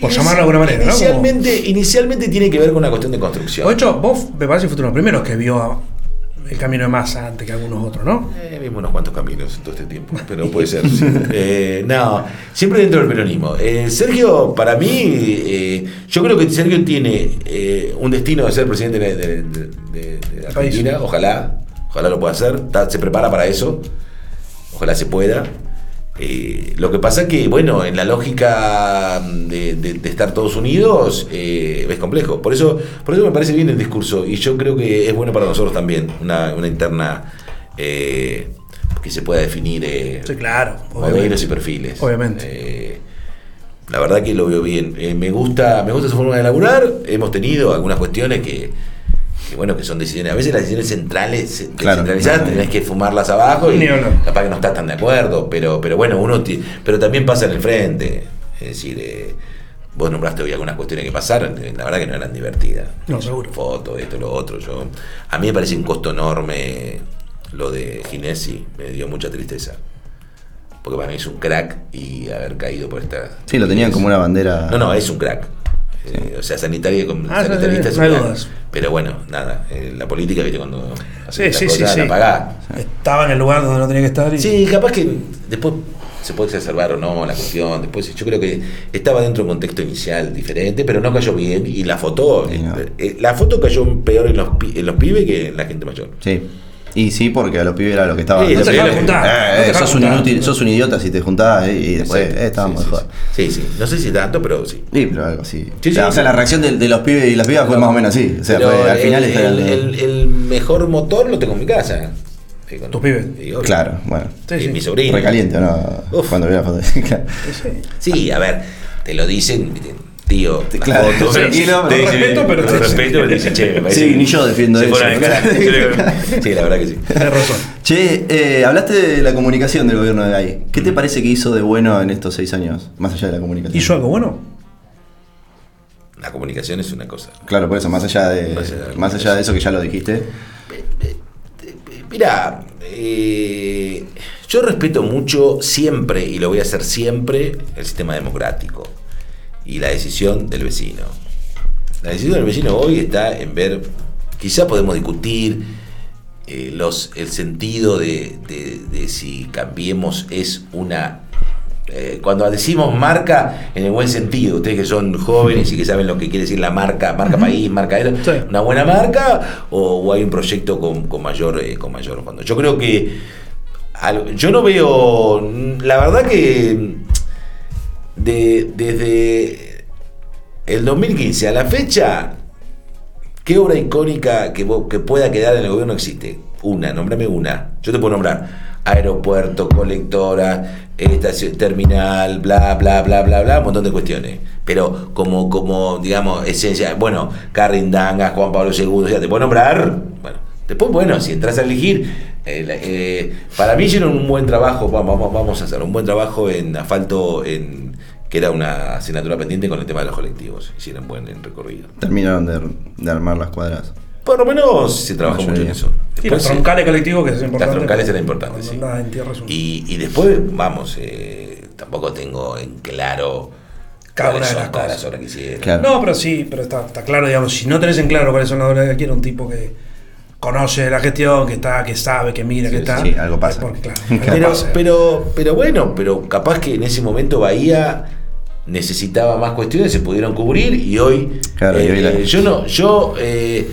Por llamarlo de alguna manera, ¿no? Inicialmente, inicialmente tiene que ver con una cuestión de construcción. De hecho, vos me parece que fuiste uno de los primeros que vio el camino de masa antes que algunos otros, ¿no? Eh, vimos unos cuantos caminos en todo este tiempo, pero puede ser. sí. Eh, no, siempre dentro del peronismo. Eh, Sergio, para mí, yo creo que Sergio tiene un destino de ser presidente de, país. Argentina. Ojalá, ojalá lo pueda hacer. Está- se prepara para eso. Ojalá se pueda. Eh, lo que pasa que, bueno, en la lógica de, de- de estar todos unidos eh, es complejo. Por eso, por eso me parece bien el discurso y yo creo que es bueno para nosotros también, una, una interna eh, que se pueda definir Sí, claro. modelos y perfiles. Obviamente. La verdad que lo veo bien. Me gusta, me gusta su forma de laburar. Hemos tenido algunas cuestiones que, que, bueno, que son decisiones. A veces las decisiones centrales, Claro. centralizadas, tenés que fumarlas abajo y capaz que no estás tan de acuerdo, pero, pero bueno, uno pero también pasa en el frente. Es decir, eh, vos nombraste hoy algunas cuestiones que pasaron, eh, la verdad que no eran divertidas. No, seguro. Fotos, esto, lo otro. Yo, a mí me parece un costo enorme lo de Ginesi, me dio mucha tristeza. Porque para mí es un crack y haber caído por esta. Sí, lo tenían como una bandera. No, no, es un crack. Eh, o sea, sanitaria como Ah, sanitarista sí, no hay dudas. Pero bueno, nada, eh, la política, viste, cuando Sí, haces sí, sí, la pagás. Estaba en el lugar donde no tenía que estar. Y... Sí, capaz que después se puede exacerbar o no la cuestión. Después yo creo que estaba dentro de un contexto inicial diferente, pero no cayó bien. Y la foto, Sí, no. eh, la foto cayó peor en los, en los pibes que en la gente mayor. Sí. Y sí, porque a los pibes era lo que estaba. Sí, no te sí. juntar. Eh, no te eh, sos un inútil, sos un idiota si te juntás eh, y después eh, estábamos sí, mejor. Sí, sí. No sé si tanto, pero sí. Sí, pero algo así. Sí, o sea, sí, o sea, sí. la reacción de, de los pibes y las pibas fue más o menos así. O sea, fue, al el, final está el, el- el mejor motor lo tengo en mi casa. Con- ¿Tus pibes? Claro, bueno. Sí, Y mi sobrino. Recaliente, ¿no? Uf. Cuando vi la foto. Claro. Sí. Sí, a ver, te lo dicen, tío, la Claro, sí, no, te con dicen- respeto, pero te- respeto, pero te dicen, che, me parece Sí, que ni yo defiendo eso. Sí, la verdad que sí. Tienes razón. Che, eh, hablaste de la comunicación del gobierno de Gay. ¿Qué te parece que hizo de bueno en estos seis años? Más allá de la comunicación. ¿Hizo algo bueno? La comunicación es una cosa. Claro, por eso, más allá de, Más allá de la más allá de eso que ya lo dijiste. Mira, eh, yo respeto mucho siempre, y lo voy a hacer siempre, el sistema democrático y la decisión del vecino. La decisión del vecino hoy está en ver, quizá podemos discutir eh, los, el sentido de, de- de si cambiemos es una... eh, cuando decimos marca en el buen sentido, ustedes que son jóvenes y que saben lo que quiere decir la marca, marca país, marca Sí. una buena marca o, o hay un proyecto con, con mayor eh, con mayor fondo. Yo creo que yo no veo, la verdad que de- desde el 2015 a la fecha, ¿qué obra icónica que, que pueda quedar en el gobierno existe? Una, nombrame una. Yo te puedo nombrar aeropuerto, colectora, estación, terminal, bla, bla, bla, bla, bla, un montón de cuestiones. Pero como, como digamos, esencia, bueno, Carrindanga, Juan Pablo II, ya te puedo nombrar. Bueno, después, bueno, si entras a elegir, eh, para mí hicieron un buen trabajo, va- vamos, vamos a hacer un buen trabajo en asfalto, en que era una asignatura pendiente con el tema de los colectivos. Hicieron buen recorrido. Terminaron de, de armar las cuadras. Por lo menos se trabajó mucho en eso. Y los Después, eh, troncales colectivos, que es importante. las troncales eran importantes, sí. en Y, y después, vamos, eh, tampoco tengo en claro Cada cuáles una de son las cosas. hicieron. Claro. No, pero sí, pero está, está claro, digamos, si no tenés en claro cuáles son las obras que quiere un tipo que conoce la gestión, que está, que sabe, que mira, que Sí, está. sí, algo pasa. Porque, claro, Pero, pasa. pero, pero bueno, pero capaz que en ese momento Bahía necesitaba más cuestiones, se pudieron cubrir y hoy, Claro, eh, la- yo no, yo eh,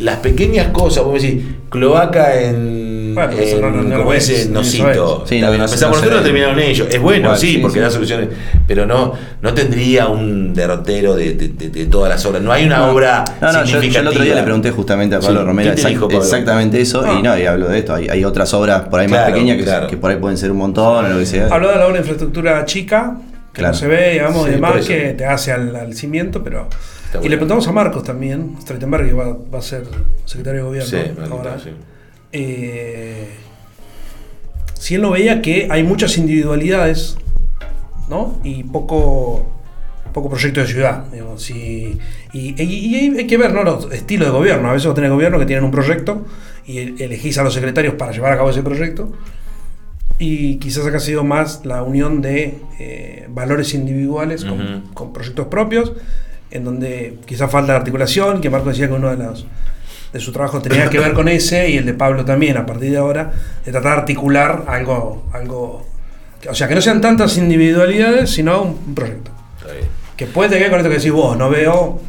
las pequeñas cosas, vos me decís, cloaca en, Bueno, en no- no- no lo ¿cómo ves, es? En ni eso Nocito. Sí, no, empezamos nosotros, terminaron ellos. Es bueno, Igual, sí, sí, porque sí. da soluciones, pero no, no tendría un derrotero de, de- de- de todas las obras. No hay una No. obra No, no, yo, yo significativa. el otro día le pregunté justamente a Pablo Sí, Romera ¿qué te exact- dijo Pablo? exactamente eso Ah. y no, y hablo de esto. Hay, hay otras obras por ahí más pequeñas que, claro. que por ahí pueden ser un montón o lo que sea. Habló de la obra de infraestructura chica, que Claro. no se ve, digamos, Sí, y demás, que te hace al, al cimiento, pero. Está y bueno. le preguntamos a Marcos también, Streitenberg, que va, va a ser secretario de gobierno Sí, ahora. sí. Eh, si él no veía que hay muchas individualidades, ¿no? Y poco, poco proyecto de ciudad. digamos, si- y, y- y hay que ver, ¿no? Los estilos de gobierno. A veces vos tenés gobierno que tienen un proyecto y el- elegís a los secretarios para llevar a cabo ese proyecto. Y quizás acá ha sido más la unión de eh, valores individuales con, proyectos propios, en donde quizás falta articulación, que Marco decía que uno de los de su trabajo tenía que ver con ese y el de Pablo también a partir de ahora, de tratar de articular algo, algo o sea, que no sean tantas individualidades, sino un, proyecto. Está bien. Que puede tener que ver con esto que decís vos, no veo...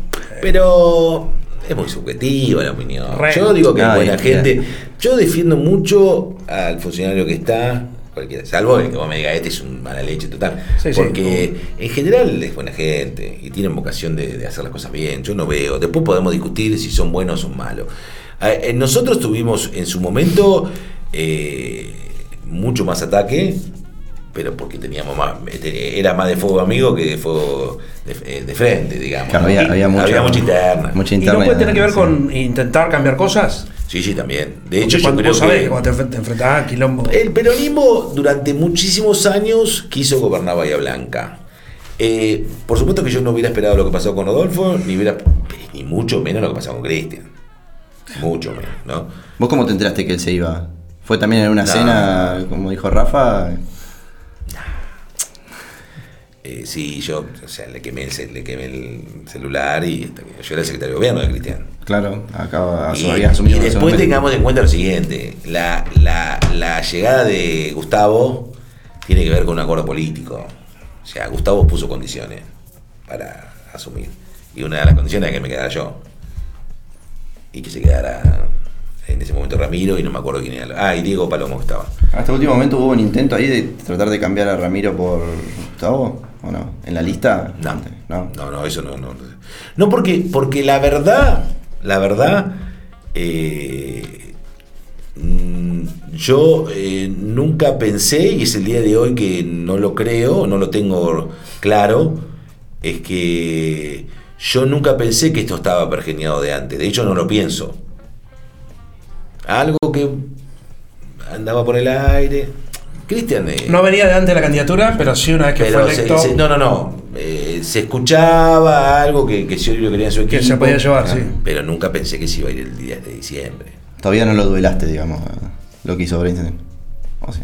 Pero es muy subjetiva la opinión. Re. Yo digo que Ay, buena gente. Yo defiendo mucho al funcionario que está, cualquiera, salvo el que vos me digas, este es un mala leche total. Sí, sí. porque en general es buena gente y tienen vocación de, de hacer las cosas bien. Yo no veo. Después podemos discutir si son buenos o son malos. Eh, Nosotros tuvimos en su momento eh, mucho más ataque. Pero porque teníamos más, este, era más de fuego amigo que de fuego de, eh, de frente, digamos. Claro, había, Y había mucha, mucha interna. Mucha ¿Y no puede tener que ver sí. con intentar cambiar cosas? Sí, sí, también. De hecho, yo cuando creo vos sabés que que cuando te, enfrent- te enfrentás a quilombo... el peronismo durante muchísimos años quiso gobernar Bahía Blanca. Eh, por supuesto que yo no hubiera esperado lo que pasó con Rodolfo, ni hubiera, ni mucho menos lo que pasó con Cristian. Mucho menos, ¿no? ¿Vos cómo te enteraste que él se iba? ¿Fue también en una No. cena, como dijo Rafa? Eh, sí, yo, o sea, le quemé el, le quemé el celular y yo era el secretario de gobierno de Cristian. Claro, acaba, Y, había asumido y después tengamos en cuenta lo siguiente, la, la- la llegada de Gustavo tiene que ver con un acuerdo político. O sea, Gustavo puso condiciones para asumir. Y una de las condiciones era que me quedara yo. Y que se quedara en ese momento Ramiro y no me acuerdo quién era. Ah, y Diego Palomo estaba. Hasta último momento hubo un intento ahí de tratar de cambiar a Ramiro por Gustavo, ¿o no? ¿En la lista? No, Antes, ¿no? no, no, eso no. No, no porque, porque la verdad, la verdad, eh, mm, yo eh, nunca pensé, y es el día de hoy que no lo creo, no lo tengo claro, es que yo nunca pensé que esto estaba pergeniado de antes. De hecho, no lo pienso. Algo que andaba por el aire. Cristian. eh, No venía de antes de la candidatura, pero sí una vez que pero fue se- electo... se- no, no, no. Eh, se escuchaba algo que, que Scioli lo quería en su equipo. Que se podía llevar, sí. Pero nunca pensé que se iba a ir el día de diciembre. Todavía no lo duelaste, digamos, a lo que hizo Brinstein. ¿O sí?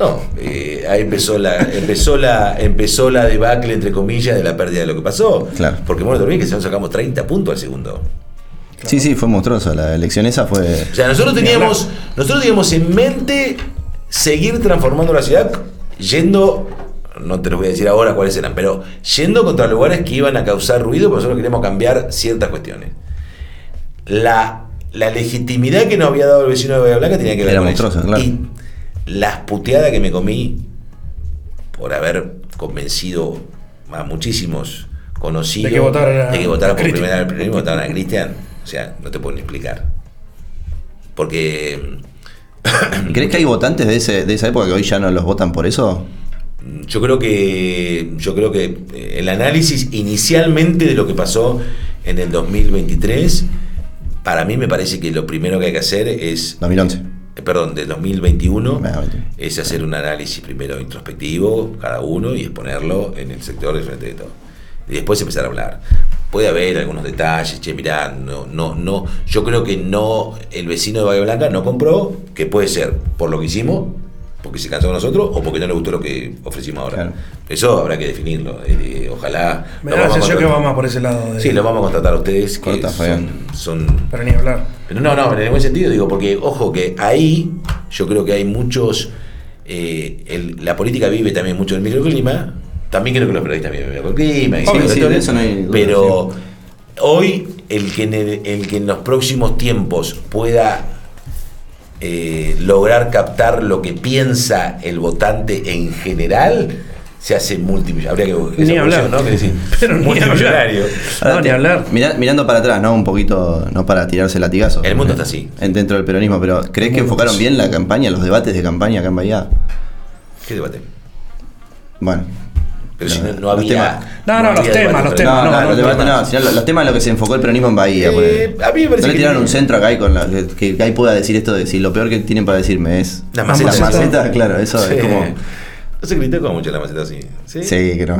No, eh, ahí empezó la, empezó la, empezó la debacle entre comillas de la pérdida de lo que pasó. Claro. Porque bueno, también que se nos sacamos 30 puntos al segundo. Sí, sí, fue monstruoso. La elección esa fue. O sea, nosotros teníamos, nosotros teníamos en mente seguir transformando la ciudad yendo, no te lo voy a decir ahora cuáles eran, pero yendo contra lugares que iban a causar ruido, porque nosotros queríamos cambiar ciertas cuestiones. La, la legitimidad que nos había dado el vecino de Bahía Blanca tenía que ver Era con eso. monstruosa, claro. Y las puteadas que me comí por haber convencido a muchísimos conocidos De que votaran de que votaran por primera vez votaran a Cristian. O sea, no te puedo ni explicar. Porque ¿Crees que hay votantes de, ese, de esa época que hoy ya no los votan por eso? Yo creo que yo creo que eh, el análisis inicialmente de lo que pasó en el 2023 para mí me parece que lo primero que hay que hacer es 2011. eh, perdón, del 2021 Ah, 21. es hacer un análisis primero introspectivo cada uno y exponerlo en el sector de frente de todo. Y después empezar a hablar. Puede haber algunos detalles, che, mirá, no, no, no, yo creo que no, el vecino de Bahía Blanca no compró, que puede ser por lo que hicimos, porque se cansó de nosotros, o porque no le gustó lo que ofrecimos ahora. Claro. Eso habrá que definirlo. eh, ojalá. Me lo da la vamos sensación que contratar. va más por ese lado. De, Sí, lo vamos a contratar a ustedes. que Corta, son, son Pero ni hablar. pero no, no, en el buen sentido digo, porque ojo que ahí yo creo que hay muchos, eh, el- la política vive también mucho del microclima, también creo que los periodistas viven y Obvio, ciertos sí, sectores, de eso no hay pero hoy el que, en el, el que en los próximos tiempos pueda eh, lograr captar lo que piensa el votante en general, se hace multimillonario. Habría que Ni hablar. profesión, ¿no? Que decir, Pero ni multimillonario. No, ni hablar. Mira- mirando para atrás, ¿no? Un poquito, no para tirarse latigazos. El mundo está así. En- Dentro del peronismo, pero ¿crees que enfocaron bien la campaña, los debates de campaña acá en Bahía? ¿Qué debate? Bueno, Pero si no, no los había. temas. No, no, los temas, los temas, No, no, no, no, los temas. no, los, temas en los que se enfocó el peronismo en Bahía. Eh, a mí me parece no le que tiraron un centro acá y con la, que, que Guy pueda decir esto de si lo peor que tienen para decirme es La la maceta. maceta, claro, eso Sí. es como. No se critica mucho la maceta así. Sí. Sí, que no.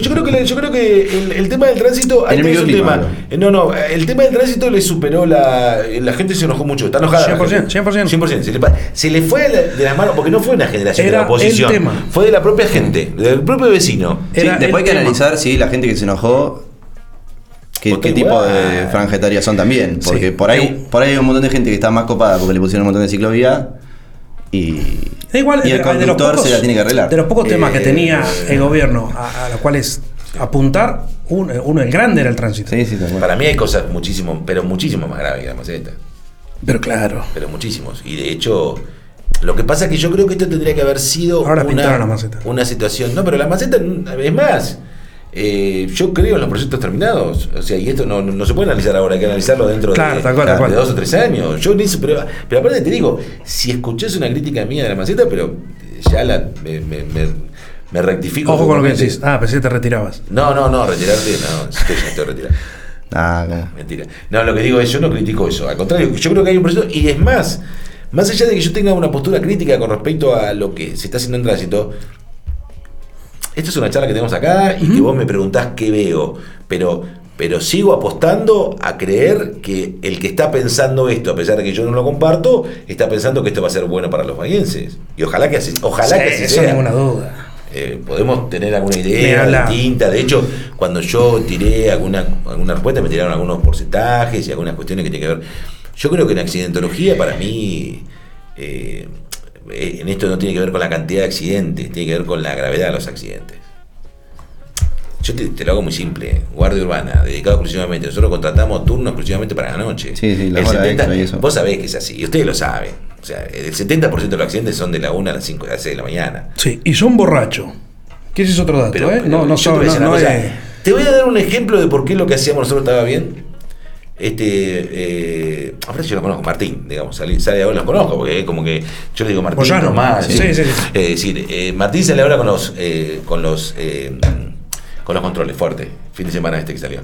Yo creo que, yo creo que el, el tema del tránsito. ahí tenés un tema. No, no, el tema del tránsito le superó la. La gente se enojó mucho, está enojada. la 100%, gente. 100%. 100%. Se le, se le fue de las manos, porque no fue una generación de la oposición. el tema. Fue de la propia gente, del propio vecino. Sí, después hay que tema. analizar si la gente que se enojó. ¿Qué, tipo de franja etaria son también? Porque Sí. por ahí por ahí hay un montón de gente que está más copada porque le pusieron un montón de ciclovía y, Da igual, y el de- de los conductor pocos- se la tiene que arreglar. De los pocos temas que Eh, tenía el gobierno a, a los cuales apuntar, uno, uno el grande era el tránsito. Sí, sí. Para mí hay cosas muchísimo, pero muchísimo más graves que la maceta. Pero claro. Pero muchísimos. Y de hecho, lo que pasa es que yo creo que esto tendría que haber sido Ahora una, pintaron la maceta. una situación. No, pero la maceta, es más, eh, yo creo en los proyectos terminados. O sea, y esto no, no- no se puede analizar ahora, hay que analizarlo dentro Claro, de, tal cual, tal de cual. dos o tres años. Yo ni pero, pero aparte te digo, si escuchás una crítica mía de la maceta, pero ya la, me, me, me- me rectifico. Ojo con lo que decís. Ah, pensé que te retirabas. No, no, no, retirarte, no, estoy, ya estoy retirado. Ah, claro. Mentira. No, lo que digo es, yo no critico eso. Al contrario, yo creo que hay un proceso. Y es más, más allá de que yo tenga una postura crítica con respecto a lo que se está haciendo en tránsito, esto es una charla que tenemos acá y que vos me preguntás qué veo. Pero, pero sigo apostando a creer que el que está pensando esto, a pesar de que yo no lo comparto, está pensando que esto va a ser bueno para los bahienses. Y ojalá que así, ojalá Sí, que así eso sea. ninguna duda. Eh, podemos tener alguna idea distinta. De hecho, cuando yo tiré alguna, alguna respuesta, me tiraron algunos porcentajes y algunas cuestiones que tienen que ver. Yo creo que en accidentología, para mí, eh, en esto no tiene que ver con la cantidad de accidentes, tiene que ver con la gravedad de los accidentes. Yo te, te lo hago muy simple. Guardia urbana, dedicado exclusivamente. Nosotros contratamos turno exclusivamente para la noche. Sí, sí, la El hora extra y eso. Vos sabés que es así, y ustedes lo saben. O sea, el 70% de los accidentes son de la 1 a las 5 a las 6 de la mañana. Sí, y son borrachos. Que ese es otro dato, Pero, ¿eh? pero no, no, yo te voy sabe, no, es. Te voy a dar un ejemplo de por qué lo que hacíamos nosotros estaba bien. Este, eh, yo lo conozco, Martín, digamos, sale, ahora los conozco, porque es como que yo le digo Martín Moyano. nomás. Sí, sí, sí. Es decir, eh, Martín sale ahora con los, eh, con los, eh, con los controles, fuerte, fin de semana este que salió.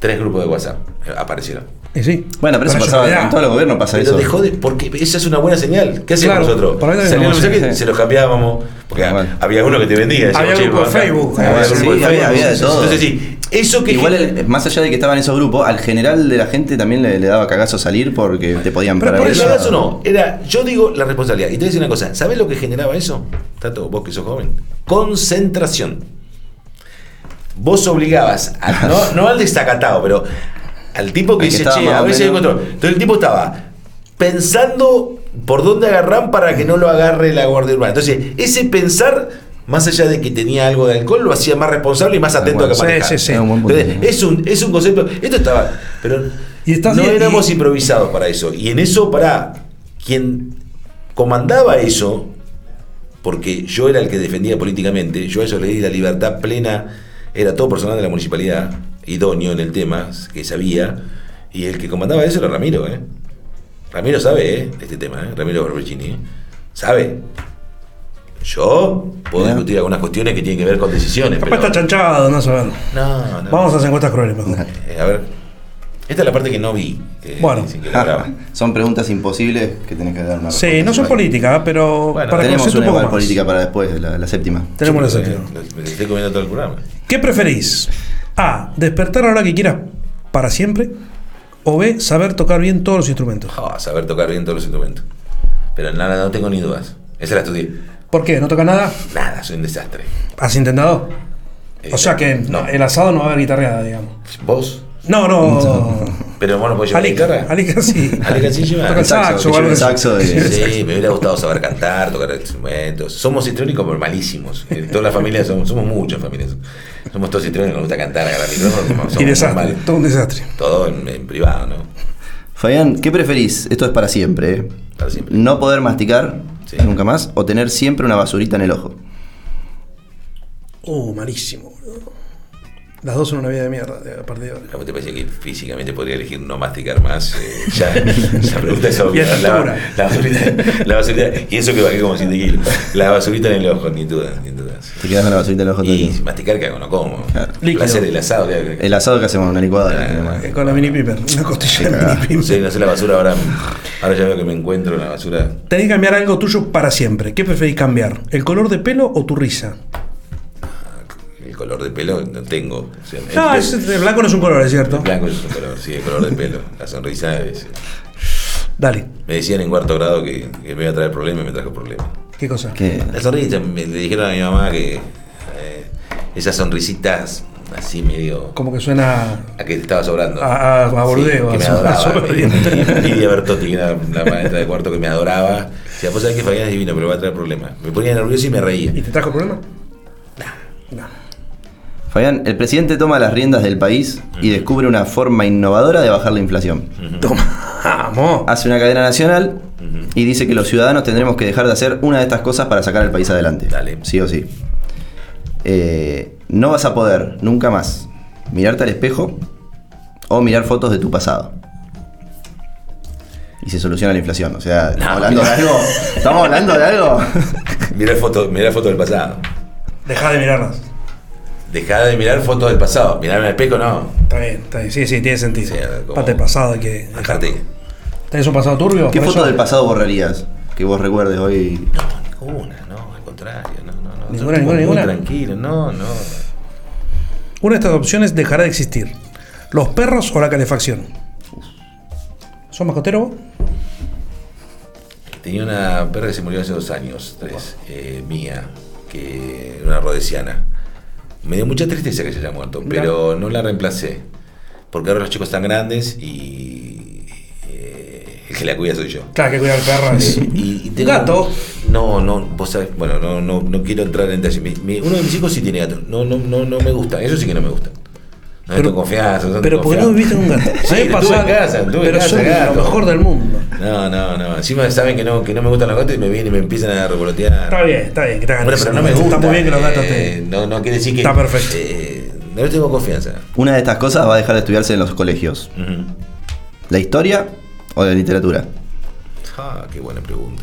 Tres grupos de WhatsApp eh, aparecieron. Y sí. Bueno, pero eso pasaba en todos los gobiernos pasa Pero eso. dejó de. Porque esa es una buena señal. ¿Qué hacíamos Claro, nosotros? se los cambiábamos. Porque había uno que te vendía. Había "Che, grupo de acá". Facebook, Había sí, de había- Facebook. había de todo. Entonces, sí, eso que. Igual, el- más allá de que estaban esos grupos, al general de la gente también le, le daba cagazo salir porque te podían Pero parar por Por eso. no, era, yo digo la responsabilidad. Y te voy a decir una cosa, ¿sabes lo que generaba eso? Tato, vos que sos joven. Concentración. Vos obligabas, a- no, no al destacatado, pero al tipo que dice, estaba che, a ver si hay menos". control. Entonces el tipo estaba pensando por dónde agarrar para que no lo agarre la Guardia Urbana. Entonces, ese pensar, más allá de que tenía algo de alcohol, lo hacía más responsable y más atento a que Sí, sí, sí. Entonces, es un, es un concepto. Esto estaba. Pero Y estás no éramos y- improvisados para eso. Y en eso, para quien comandaba eso, porque yo era el que defendía políticamente, yo a ellos le di la libertad plena, era todo personal de la municipalidad, idóneo en el tema, que sabía, y el que comandaba eso era Ramiro, ¿eh? Ramiro sabe, ¿eh? Este tema, ¿eh? Ramiro Barberini, ¿eh? Sabe. Yo puedo discutir algunas cuestiones que tienen que ver con decisiones, Capaz pero... está chanchado, no sabemos. No, no. Vamos a hacer encuestas crueles mejor. Eh, a ver. Esta es la parte que no vi. eh, Bueno. que. Son preguntas imposibles que tenés que dar una Sí, respuesta no son políticas, pero Bueno, para Tenemos una un poco más. política para después, la, la séptima. Tenemos la séptima. que Me estoy comiendo todo el programa. ¿Qué preferís? A. Despertar a la hora que quieras para siempre. O B. Saber tocar bien todos los instrumentos. Ah, saber tocar bien todos los instrumentos. Pero nada, no tengo ni dudas. Esa la estudié. ¿Por qué? ¿No toca nada? Nada, soy un desastre. ¿Has intentado? Eh, O sea que no. el asado no va a haber guitarreada, digamos. ¿Vos? No, no. Pero bueno, pues. Alica sí lleva. Toca el El saxo, saxo el saxo de- Sí, me hubiera gustado saber cantar, tocar instrumentos. Somos histriónicos, pero malísimos. En toda la familia somos, somos muchas familias. Somos todos histriónicos, nos gusta cantar, agarrar micrófono. Y desastre, todo un desastre. Todo en, en privado, ¿no? Fabián, ¿qué preferís? Esto es para siempre, ¿eh? Para siempre. ¿No poder masticar Sí. nunca más o tener siempre una basurita en el ojo? Uh, malísimo. boludo. Las dos son una vida de mierda de- a partir de ahora. ¿A vos te parece que físicamente podría elegir no masticar más? Eh, ya, esa pregunta es obvia. Y La, basurita, la basurita, y eso que bajé como 7 kilos. La basurita en el ojo, ni duda, ni duda. Te quedas con la basurita del ojo todo el Y masticar que hago, no como. Claro. El placer del asado. Que, El asado que hacemos en una licuadora. Ah, Con la mini piper, una costilla de mini piper. no sé, no sé la basura ahora. Ahora ya veo que me encuentro en la basura. Tenés que cambiar algo tuyo para siempre. ¿Qué preferís cambiar? ¿El color de pelo o tu risa? Color de pelo no tengo. O sea, el No, es- el blanco no es un color, es cierto. el blanco es un color, sí, el color de pelo. La sonrisa es. Dale, Me decían en cuarto grado que, que me iba a traer problemas y me trajo problemas. ¿qué cosa? ¿Qué? La sonrisa, me, le dijeron a mi mamá que eh, esas sonrisitas así medio. Como que suena a que te estaba sobrando. A- a- a bordeo, que me adoraba. Lidia Bertotti, que era la maestra de cuarto que me adoraba. Decía, vos sabés que Fabián es divino, pero va a traer problemas. Me ponía nervioso y me reía. ¿Y te trajo problema? No. Fabián, el presidente toma las riendas del país y descubre una forma innovadora de bajar la inflación. Toma, vamos. Hace una cadena nacional y dice que los ciudadanos tendremos que dejar de hacer una de estas cosas para sacar al país adelante. Dale. Sí o sí. Eh, no vas a poder nunca más mirarte al espejo o mirar fotos de tu pasado. Y se soluciona la inflación. O sea, ¿estamos No, hablando de algo? ¿Estamos hablando de algo? Mirá foto, mirá foto del pasado. Deja de mirarlas. Dejá de mirar fotos del pasado. Mirarme al espejo, no. Está bien, está bien. Sí, sí, tiene sentido. Sí, como- Parte del pasado hay que. Dejate. ¿Tenés un pasado turbio? ¿Qué Por foto eso- del pasado borrarías? Que vos recuerdes hoy. No, ninguna, no, al contrario. No, no, no. Ninguna, Son ninguna, muy ninguna. Tranquilo, no, no. Una de estas opciones dejará de existir. ¿Los perros o la calefacción? ¿Sos mascotero vos? Tenía una perra que se murió hace dos años, tres, eh, mía, que era una rodesiana. Me dio mucha tristeza que se haya muerto, pero no la reemplacé. Porque ahora los chicos están grandes y eh, el que la cuida soy yo. Claro, que cuidar. Eh, y, y tengo- Gato. No, no, vos sabés, bueno, no, no, no quiero entrar en detalle. Uno de mis hijos sí tiene gato. No, no, no, no me gusta. Eso sí que no me gusta. No Pero- tengo confianza. no Pero tengo ¿por qué no viviste en un gato? Sí, me pasaba- en casa, tuve pero casa, gato. lo mejor del mundo. No, no, no. Encima saben que no, que no me gustan los gatos y me vienen y me empiezan a revolotear. Está bien, está bien. Que te hagan Bueno, pero no me gusta. Está muy bien que los gatos eh, te. no, no quiere decir que. Está perfecto. eh, no tengo confianza. Una de estas cosas va a dejar de estudiarse en los colegios. ¿La historia o la literatura? Ah, qué buena pregunta.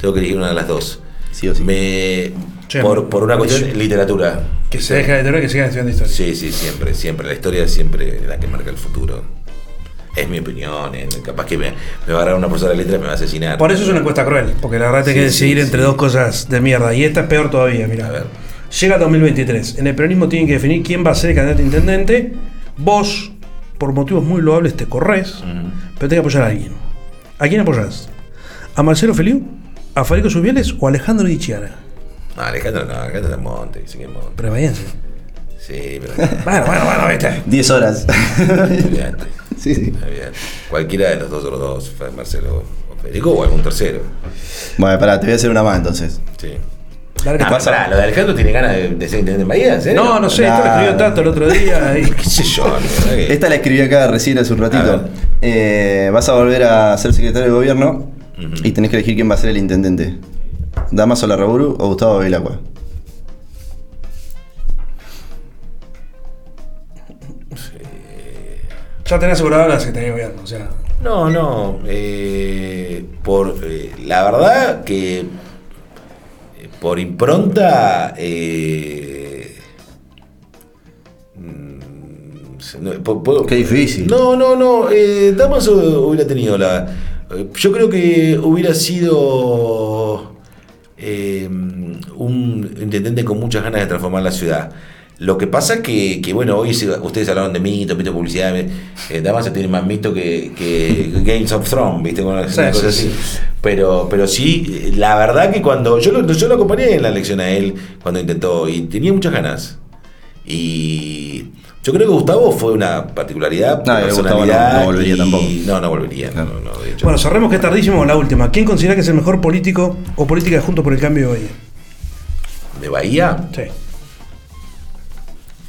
Tengo que elegir una de las dos. Sí o sí. Me, Che, por, por una cuestión, sí. literatura. Que se deje de teoría que sigan estudiando historia. Sí, sí, siempre, siempre. La historia es siempre la que marca el futuro. Es mi opinión. eh, Capaz que me, me va a agarrar una profesora de letras y me va a asesinar. Por eso es una encuesta cruel, porque la verdad te Sí, que decidir sí, entre sí. dos cosas de mierda. Y esta es peor todavía, mira. A ver. Llega 2023. En el peronismo tienen que definir quién va a ser el candidato a intendente. Vos, por motivos muy loables, te corres, Ujú. pero tenés que apoyar a alguien. ¿A quién apoyás? ¿A Marcelo Feliu? ¿A Federico Subieles o a Alejandro Di Chiara? No, Alejandro no, Alejandro está en Monte. Sí, que es Monte. Pero. Sí, pero. Bueno, bueno, bueno, viste. 10 horas. Sí, sí. Cualquiera de los dos o los dos, Marcelo o Federico o algún tercero. Bueno, pará, te voy a hacer una más entonces. Sí. Dale que Ah, pasa. pará, lo de Alejandro tiene ganas de, de ser intendente en Bahía, ¿en serio? No, no sé, esto lo escribió tanto el otro día. y- ¿Qué sé yo? que- Esta la escribí acá recién hace un ratito. Eh, vas a volver a ser secretario de gobierno y tenés que elegir quién va a ser el intendente. Damaso Larraburu o Gustavo Belacqua. Ya tenés asegurado la Secretaría de Gobierno, o sea. No, no. eh, por eh, la verdad que eh, por impronta. eh, mm, Qué difícil. No, no, no. Eh, Damaso hubiera tenido la. Yo creo que hubiera sido eh, un intendente con muchas ganas de transformar la ciudad. Lo que pasa que, que bueno, hoy ustedes hablaron de mito, mito de publicidad. Eh, Damaso tiene más mito que, que Games of Thrones, ¿viste? Sí, una cosa sí, así. Pero, pero sí, la verdad que cuando. Yo lo, yo lo acompañé en la elección a él cuando intentó y tenía muchas ganas. Y yo creo que Gustavo fue una particularidad. No, de no- personalidad no volvería y- tampoco. No, no volvería. No, Claro. no, no, de hecho. Bueno, cerremos que es tardísimo la última. ¿Quién considera que es el mejor político o política junto por el cambio de Bahía? de Bahía. Sí.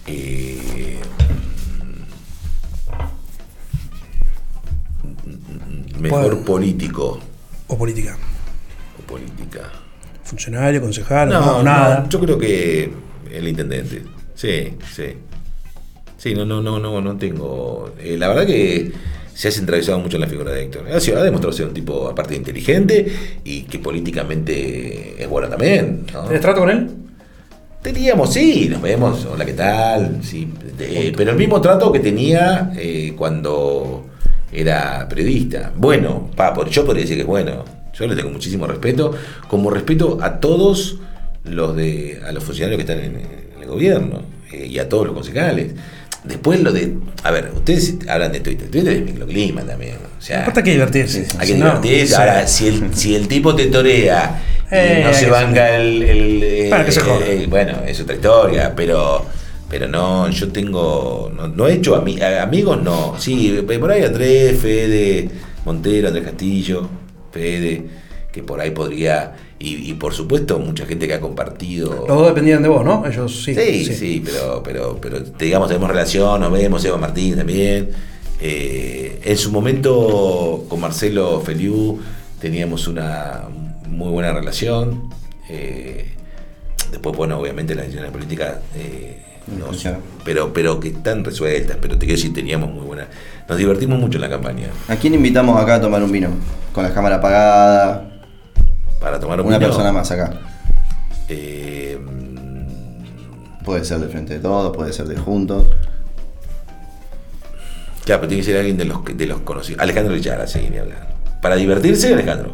eh, mejor político O política. o política. Funcionario, concejal, no, nada. yo creo que el intendente. Sí, sí. Sí, no, no, no, no, no tengo. eh, la verdad que se ha centralizado mucho en la figura de Héctor. Ha, sido- ha demostrado ser un tipo, aparte de inteligente y que políticamente es bueno también. ¿no? ¿Tenés trato con él? Teníamos, sí, nos vemos, hola, ¿qué tal? Sí, pero el mismo trato que tenía eh, cuando era periodista. Bueno, pa, por- yo podría decir que es bueno. Yo le tengo muchísimo respeto, como respeto a todos los de, a los funcionarios que están en, en el gobierno eh, y a todos los concejales. Después lo de, a ver, ustedes hablan de Twitter, Twitter es microclima también. O sea, hay que divertirse. hay que Si divertirse. Ahora, si el, si el tipo te torea y Eh, no se banca el. el, eh, Bueno, que se eh, bueno, es otra historia, pero. Pero no, yo tengo. No, no he hecho ami- amigos, no. Sí, por ahí Andrés, Fede, Montero, Andrés Castillo, Fede, que por ahí podría. Y, y por supuesto, mucha gente que ha compartido. Los dos dependían de vos, ¿no? Ellos sí. Sí, sí, pero, pero, pero digamos, tenemos relación, nos vemos, Eva Martín también. Eh, en su momento con Marcelo Feliu teníamos una muy buena relación. Eh, después, bueno, obviamente las decisiones políticas eh, No pero, pero que están resueltas, pero te quiero decir, teníamos muy buena. Nos divertimos mucho en la campaña. ¿A quién invitamos acá a tomar un vino? Con la cámara apagada. Para tomar un Una vino, persona más acá. eh, Puede ser de frente de todos, puede ser de juntos. claro, pero tiene que ser alguien de los, de los conocidos. Alejandro Lichara, sí, ni hablar. Para divertirse, Alejandro.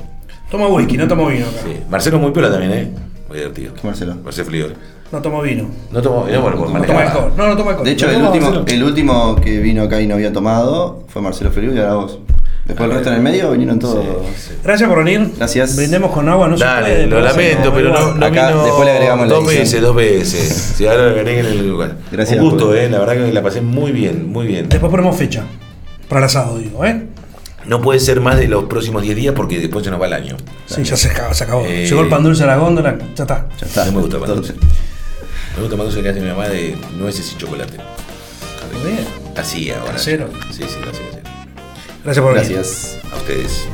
Toma whisky, no tomo vino acá. Sí. Marcelo muy piola también, ¿eh? Muy divertido. ¿Qué Marcelo? Marcelo Flior. No tomo vino. No tomo, no, bueno, por No manejar. toma alcohol. No, no toma alcohol. De hecho, No, el no, último, el último que vino acá y no había tomado fue Marcelo Feliu y ahora vos. Después el resto en el medio vinieron todos. Sí, sí. Gracias por venir. Gracias. Brindemos con agua, no se Dale, puede, lo lamento, pero no, Acá, vino después le agregamos dos veces, dos veces. Sí, ahora le agregué en el lugar. Gracias Un gusto, por- eh, la verdad que la pasé muy bien, muy bien. Después ponemos fecha. Para el asado, digo, ¿eh? No puede ser más de los próximos 10 días porque después se nos va el año. Sí, ya se acabó. Se acabó. Eh, Llegó el pan dulce a la góndola, ya está. Ya está. No me gusta el pan dulce. Me gusta más dulce que hace mi mamá de nueces y chocolate. Muy bien. Así ahora. Casero. Sí, sí, así, así. Gracias por venir. A ustedes.